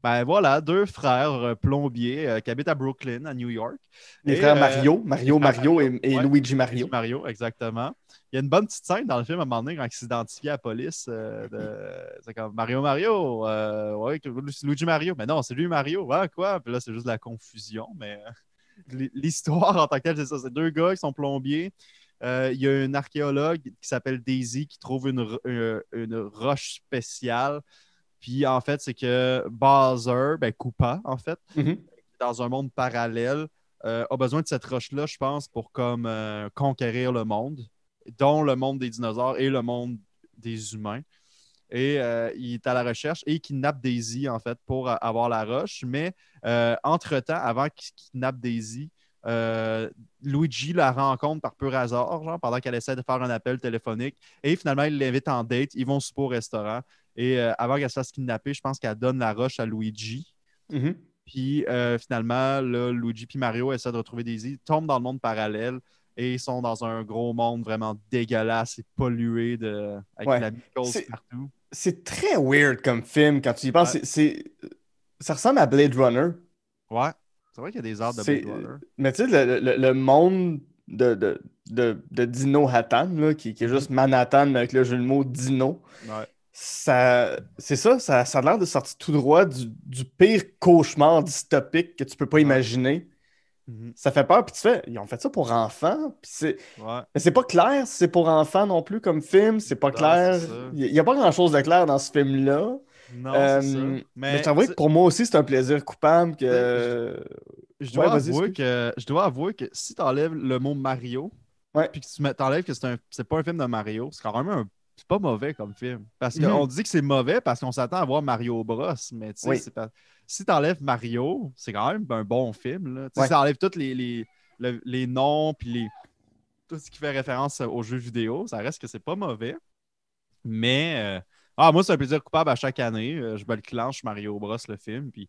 S3: ben voilà, deux frères plombiers euh, qui habitent à Brooklyn, à New York.
S2: Les
S3: Et,
S2: frères Mario, Mario, Mario et,
S3: Mario,
S2: et
S3: ouais.
S2: Luigi Mario.
S3: Mario, exactement. Il y a une bonne petite scène dans le film à un moment donné quand il s'identifie à la police. euh, de- C'est comme Mario Mario, euh, ouais, Luigi Mario. Mais non, c'est lui Mario. Ouais, quoi? Puis là, c'est juste de la confusion. Mais euh, l'hi- l'histoire en tant que telle, c'est ça. C'est deux gars qui sont plombiers. Euh, Il y a un archéologue qui s'appelle Daisy qui trouve une, une- une roche spéciale. Puis en fait, c'est que Bowser, ben Koopa, en fait,
S2: Mhm.
S3: dans un monde parallèle, euh, a besoin de cette roche-là, je pense, pour comme euh, conquérir le monde, dont le monde des dinosaures et le monde des humains. Et euh, il est à la recherche et il kidnappe Daisy, en fait, pour a- avoir la roche. Mais euh, entre-temps, avant qu'il kidnappe Daisy, euh, Luigi la rencontre par pur hasard, genre, pendant qu'elle essaie de faire un appel téléphonique. Et finalement, il l'invite en date. Ils vont souper au restaurant. Et euh, avant qu'elle se fasse kidnapper, je pense qu'elle donne la roche à Luigi.
S2: Mhm.
S3: Puis euh, finalement, là, Luigi et Mario essaient de retrouver Daisy, tombent dans le monde parallèle et ils sont dans un gros monde vraiment dégueulasse et pollué de... avec
S2: Ouais.
S3: la mycose
S2: C'est-
S3: partout.
S2: C'est très weird comme film quand tu y penses.
S3: Ouais.
S2: C'est- c'est- Ça ressemble à Blade Runner.
S3: Ouais. C'est vrai qu'il y a des arts de Blade Runner.
S2: Mais tu sais, le, le- le monde de, de, de, de Dino Hattan, là, qui, qui est juste Manhattan, avec le jeu de mots Dino,
S3: Ouais.
S2: ça, c'est ça, ça, ça a l'air de sortir tout droit du, du pire cauchemar dystopique que tu peux pas
S3: Ouais. Mhm.
S2: Ça fait peur, puis tu fais, ils ont fait ça pour enfants, puis c'est...
S3: Ouais.
S2: Mais c'est pas clair si c'est pour enfants non plus comme film, c'est pas
S3: Non,
S2: clair. Il n'y a pas grand-chose de clair dans ce film-là.
S3: Non,
S2: Euh,
S3: c'est ça.
S2: mais
S3: Mais
S2: je t'avoue que pour moi aussi, c'est un plaisir coupable que.
S3: je dois,
S2: Ouais,
S3: avouer que, je dois avouer que si tu enlèves le mot Mario, puis que tu enlèves que c'est un- c'est pas un film de Mario, c'est quand même un. C'est pas mauvais comme film. Parce
S2: Mhm.
S3: qu'on dit que c'est mauvais parce qu'on s'attend à voir Mario Bros. Mais tu sais,
S2: Oui.
S3: c'est pas- si tu enlèves Mario, c'est quand même un bon film. Là.
S2: Ouais.
S3: Si tu enlèves tous les, les, le- les noms puis les, tout ce qui fait référence aux jeux vidéo, ça reste que c'est pas mauvais. Mais euh, ah, moi, c'est un plaisir coupable à chaque année. Euh, je me le clenche Mario Bros. le film. Puis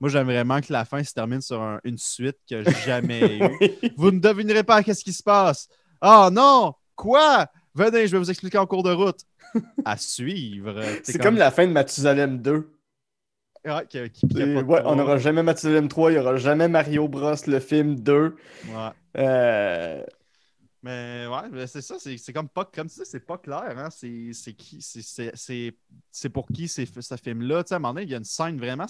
S3: moi, j'aime vraiment que la fin se termine sur un- une suite que j'ai jamais eue. Vous ne devinerez pas qu'est-ce qui se passe. Ah non! Quoi? Venez, je vais vous expliquer en cours de route. À suivre.
S2: C'est comme la fin de Mathusalem 2.
S3: Ouais, qui-
S2: Et ouais, on n'aura jamais Mathusalem 3, il n'y aura jamais Mario Bros, le film 2.
S3: Ouais.
S2: Euh,
S3: Mais ouais, mais c'est ça, c'est comme pas comme sais, c'est pas clair, hein? C'est qui, c'est- pour qui ce film-là. Tu sais, à un moment donné, il y a une scène vraiment,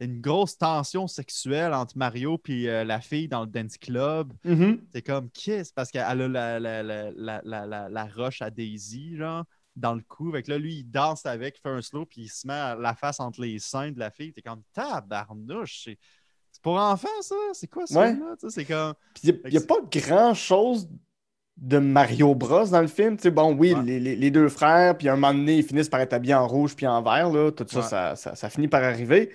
S3: une grosse tension sexuelle entre Mario et la fille dans le dance club.
S2: mhm.
S3: C'est comme, qu'est-ce? Parce qu'elle a la, la, la, la, la, la- la roche à Daisy, genre. Dans le cou. Fait que là, lui, il danse avec, il fait un slow, puis il se met la face entre les seins de la fille. T'es comme tabarnouche. C'est c'est pour enfants, ça? C'est quoi ça?
S2: Ouais.
S3: là? C'est comme.
S2: Il n'y a, pas grand-chose de Mario Bros dans le film. Tu sais, bon, oui,
S3: Ouais.
S2: les, les- les deux frères, puis à un moment donné, ils finissent par être habillés en rouge puis en vert. Là. Tout ça,
S3: Ouais.
S2: ça, ça, ça finit par arriver.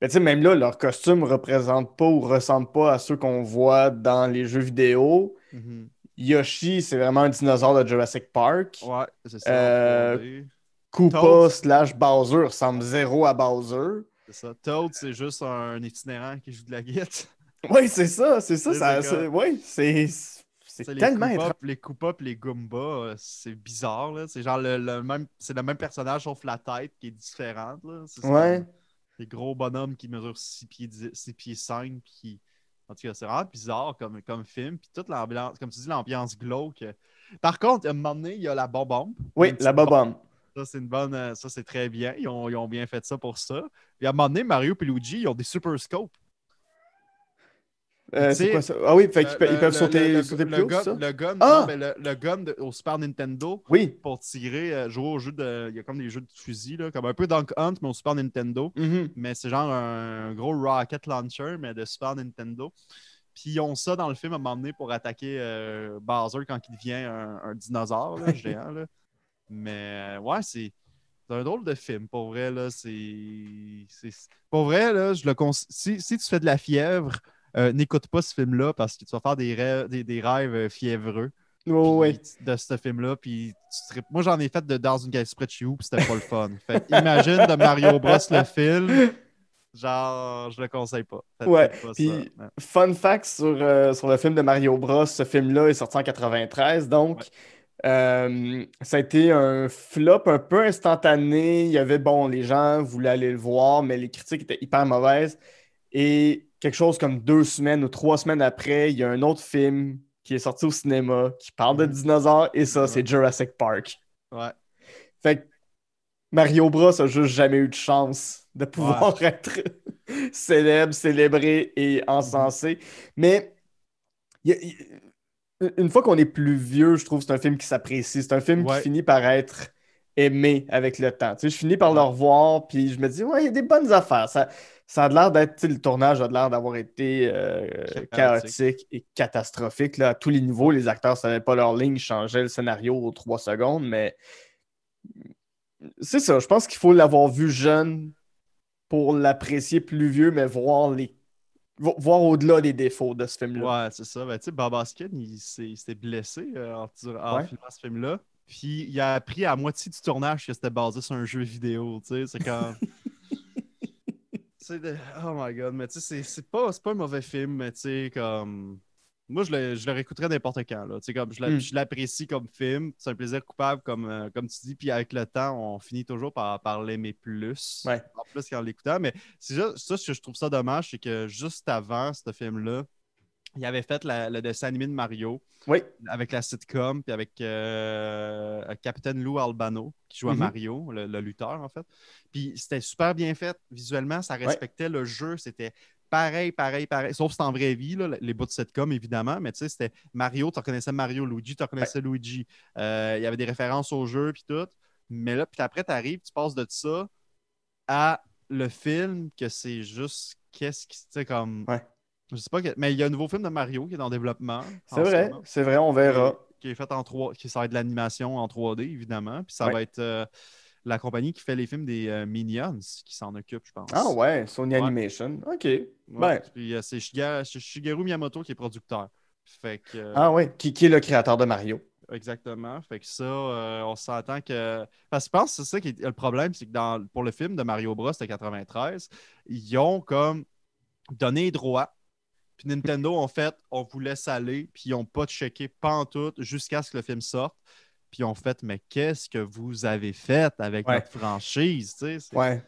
S2: Mais tu sais, même là, leur costume ne représente pas ou ressemble pas à ceux qu'on voit dans les jeux vidéo.
S3: Mhm.
S2: Yoshi, c'est vraiment un dinosaure de Jurassic Park.
S3: Ouais, c'est ça.
S2: Euh,
S3: 3D.
S2: Koopa
S3: Toad.
S2: slash Bowser ressemble zéro à Bowser.
S3: C'est ça. Toad, c'est juste un itinérant qui joue de la guitare.
S2: Oui, c'est ça, c'est ça.
S3: C'est
S2: ça
S3: le
S2: c'est- c'est
S3: les
S2: tellement étrange.
S3: Les Koopas et les Goombas, euh, c'est bizarre. là. C'est genre le, le même, c'est le même personnage sauf la tête qui est différente. là. C'est
S2: Ouais.
S3: Des gros bonhommes qui mesurent 6 pieds, 10 6 pieds 5. Puis... En tout cas, c'est vraiment bizarre comme, comme film. Puis toute l'ambiance, comme tu dis, l'ambiance glauque. Par contre, à un moment donné, il y a la bombe.
S2: Oui, la bobombe.
S3: Ça, c'est une bonne. euh, Ça, c'est très bien. Ils ont, ils ont bien fait ça pour ça. Puis à un moment donné, Mario et Luigi, ils ont des super scopes.
S2: Euh, c'est quoi ça? Ah oui, fait ils
S3: le-
S2: peuvent
S3: le-
S2: sauter,
S3: le,
S2: sauter plus haut, ça?
S3: le gun,
S2: Ah!
S3: non, mais le, le gun de- au Super Nintendo
S2: Oui.
S3: pour tirer, euh, jouer au jeu de. Il y a comme des jeux de fusil, là, comme un peu Dunk Hunt, mais au Super Nintendo.
S2: Mhm.
S3: Mais c'est genre un, gros rocket launcher, mais de Super Nintendo. Puis ils ont ça dans le film à un moment donné pour attaquer euh, Bowser quand il devient un, un dinosaure là, géant. Là. Mais euh, ouais, c'est. C'est un drôle de film, pour vrai, là, c'est... c'est- Pour vrai, là, je le cons- si, si tu fais de la fièvre, euh, n'écoute pas ce film-là parce que tu vas faire des rêves, des, des rêves euh, fiévreux
S2: Oh,
S3: de ce film-là. Puis tu serais- Moi, j'en ai fait de dans une galaxie près de chez vous, puis c'était pas le fun. Fait imagine de Mario Bros le film. Genre, je le conseille pas.
S2: Ouais,
S3: pas
S2: puis-.
S3: Ouais.
S2: Fun fact sur, euh, sur le film de Mario Bros, ce film-là est sorti en 93, donc
S3: Ouais.
S2: euh, ça a été un flop un peu instantané. Il y avait, bon, les gens voulaient aller le voir, mais les critiques étaient hyper mauvaises. Et quelque chose comme deux semaines ou trois semaines après, il y a un autre film qui est sorti au cinéma qui parle de
S3: Mhm.
S2: dinosaures, et ça, c'est Jurassic Park.
S3: Ouais.
S2: Fait que Mario Bros a juste jamais eu de chance de pouvoir être célèbre, célébré et encensé. Mais y a- il- une fois qu'on est plus vieux, je trouve que c'est un film qui s'apprécie. C'est un film
S3: Ouais.
S2: qui finit par être aimé avec le temps. Tu sais, je finis par le revoir, puis je me dis, ouais, il y a des bonnes affaires. Ça, ça a l'air d'être, tu sais, le tournage a l'air d'avoir été euh,
S3: Chaotique.
S2: et catastrophique là, à tous les niveaux. Les acteurs ne savaient pas leur ligne, ils changeaient le scénario aux trois secondes, mais c'est ça. Je pense qu'il faut l'avoir vu jeune pour l'apprécier plus vieux, mais voir les vo- voir au-delà des défauts de ce film-là.
S3: Ouais, c'est ça. Ben, tu sais, Bob Hoskin, il s'est blessé euh, en, dur- en
S2: Ouais.
S3: filmant ce film-là. Puis il a appris à moitié du tournage que c'était basé sur un jeu vidéo. Tu sais, c'est quand. De... Oh my god, mais tu sais, c'est- pas, pas un mauvais film, mais tu sais, comme. Moi, je le, je le réécouterais n'importe quand. Là. Tu sais, Comme, je l'a-
S2: Mm.
S3: je l'apprécie comme film. C'est un plaisir coupable, comme, euh, comme tu dis. Puis avec le temps, on finit toujours par, par l'aimer plus.
S2: Ouais.
S3: En plus qu'en l'écoutant. Mais c'est ça, ce que je trouve ça dommage, c'est que juste avant ce film-là, il avait fait la- le dessin animé de Mario
S2: Oui.
S3: avec la sitcom, puis avec euh, Captain Lou Albano, qui jouait
S2: Mhm.
S3: Mario, le, le lutteur, en fait. Puis c'était super bien fait visuellement, ça respectait le jeu, c'était pareil, pareil, pareil. Sauf que c'était en vraie vie, là, les bouts de sitcom, évidemment, mais tu sais, c'était Mario, tu reconnaissais Mario, Luigi, tu reconnaissais Luigi. Euh, Il y avait des références au jeu, puis tout. Mais là, puis après, tu arrives, tu passes de ça à le film, que c'est juste qu'est-ce qui, tu sais, comme.
S2: Ouais.
S3: Je sais pas, que- mais il y a un nouveau film de Mario qui est en développement.
S2: C'est vrai, c'est vrai, on verra.
S3: qui est fait en 3 qui ça va être de l'animation en 3D évidemment puis ça
S2: Ouais.
S3: va être euh, la compagnie qui fait les films des euh, Minions qui s'en occupe je pense
S2: Ah ouais, Sony
S3: Ouais.
S2: Animation. OK.
S3: Ouais.
S2: Ben,
S3: puis euh, c'est Shigeru Miyamoto qui est producteur fait que
S2: ah ouais, qui, qui est le créateur de Mario.
S3: exactement fait que ça euh, on s'entend que parce que je pense que c'est ça qui est le problème c'est que dans pour le film de Mario Bros de 93 ils ont comme donné les droits puis Nintendo, en fait, on vous laisse aller, puis ils n'ont pas checké pantoute jusqu'à ce que le film sorte. Puis ils ont fait, mais qu'est-ce que vous avez fait avec
S2: Ouais.
S3: notre franchise? tu sais?
S2: Ouais.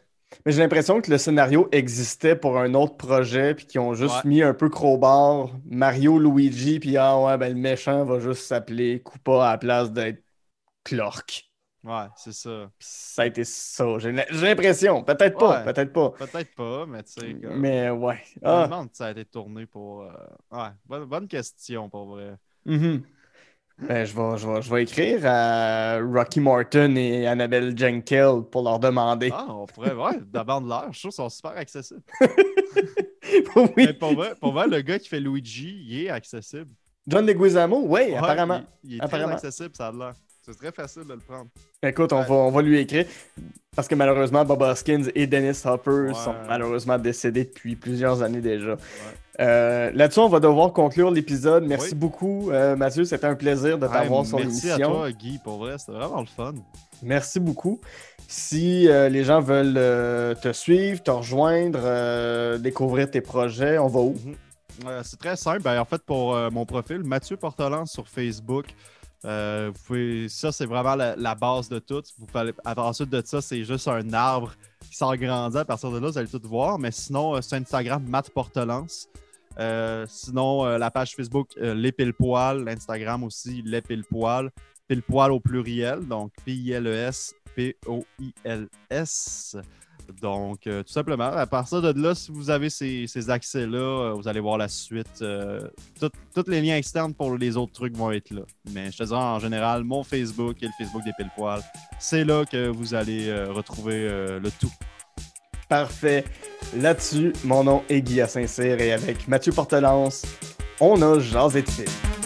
S2: Mais j'ai l'impression que le scénario existait pour un autre projet, puis qu'ils ont juste
S3: Ouais.
S2: mis un peu crowbar Mario, Luigi, puis ah ouais, ben le méchant va juste s'appeler Koopa à la place d'être Clork.
S3: Ouais, c'est ça.
S2: Ça a été ça. J'ai l'impression. Peut-être pas,
S3: Ouais.
S2: peut-être pas.
S3: Peut-être pas, mais tu sais. comme-
S2: Mais ouais.
S3: Je me
S2: Ah.
S3: demande si ça a été tourné pour. euh, Ouais, bonne, bonne question pour vrai.
S2: mhm. Ben, je vais, je, vais, je vais écrire à Rocky Morton et Annabelle Jenkel pour leur demander.
S3: Ah, on pourrait, ouais, d'abord de l'air, je trouve qu'ils sont super accessibles.
S2: oui.
S3: Mais pour vrai, pour vrai, le gars qui fait Luigi, il est accessible.
S2: John Leguizamo, oui,
S3: Ouais,
S2: apparemment.
S3: Il, il est
S2: Apparemment.
S3: très accessible, ça a l'air. C'est très facile de le prendre.
S2: Écoute, on, va, on va lui écrire. Parce que malheureusement, Bob Hoskins et Dennis Hopper
S3: Ouais.
S2: sont malheureusement décédés depuis plusieurs années déjà. Euh, Là-dessus, on va devoir conclure l'épisode. Merci
S3: Oui.
S2: beaucoup, euh, Mathieu. C'était un plaisir de t'avoir sur
S3: merci à
S2: l'émission.
S3: toi, Guy, pour vrai, c'était vraiment le fun.
S2: Merci beaucoup. Si euh, les gens veulent te suivre, te rejoindre, découvrir tes projets, on va où?
S3: Euh, c'est très simple. Ben, en fait, pour mon profil, Mathieu Portolan sur Facebook. Euh, ça, c'est vraiment la, base de tout. Vous pouvez, ensuite de ça, c'est juste un arbre qui s'agrandit. À partir de là, vous allez tout voir. Mais sinon, euh, sur Instagram, Matt Portelance. Euh, sinon, euh, la page Facebook, Les Pile Poil. L'Instagram aussi, Les Pile Poil. Pile Poil au pluriel. Donc, P-I-L-E-S, P-O-I-L-S. Donc, euh, tout simplement, à partir de là, si vous avez ces, accès-là, euh, vous allez voir la suite. Euh, tous les liens externes pour les autres trucs vont être là. Mais je te dis en général, mon Facebook et le Facebook des pile poils, c'est là que vous allez retrouver le tout.
S2: Parfait. Là-dessus, mon nom est Guy à Saint-Cyr et avec Mathieu Portelance, on a de film.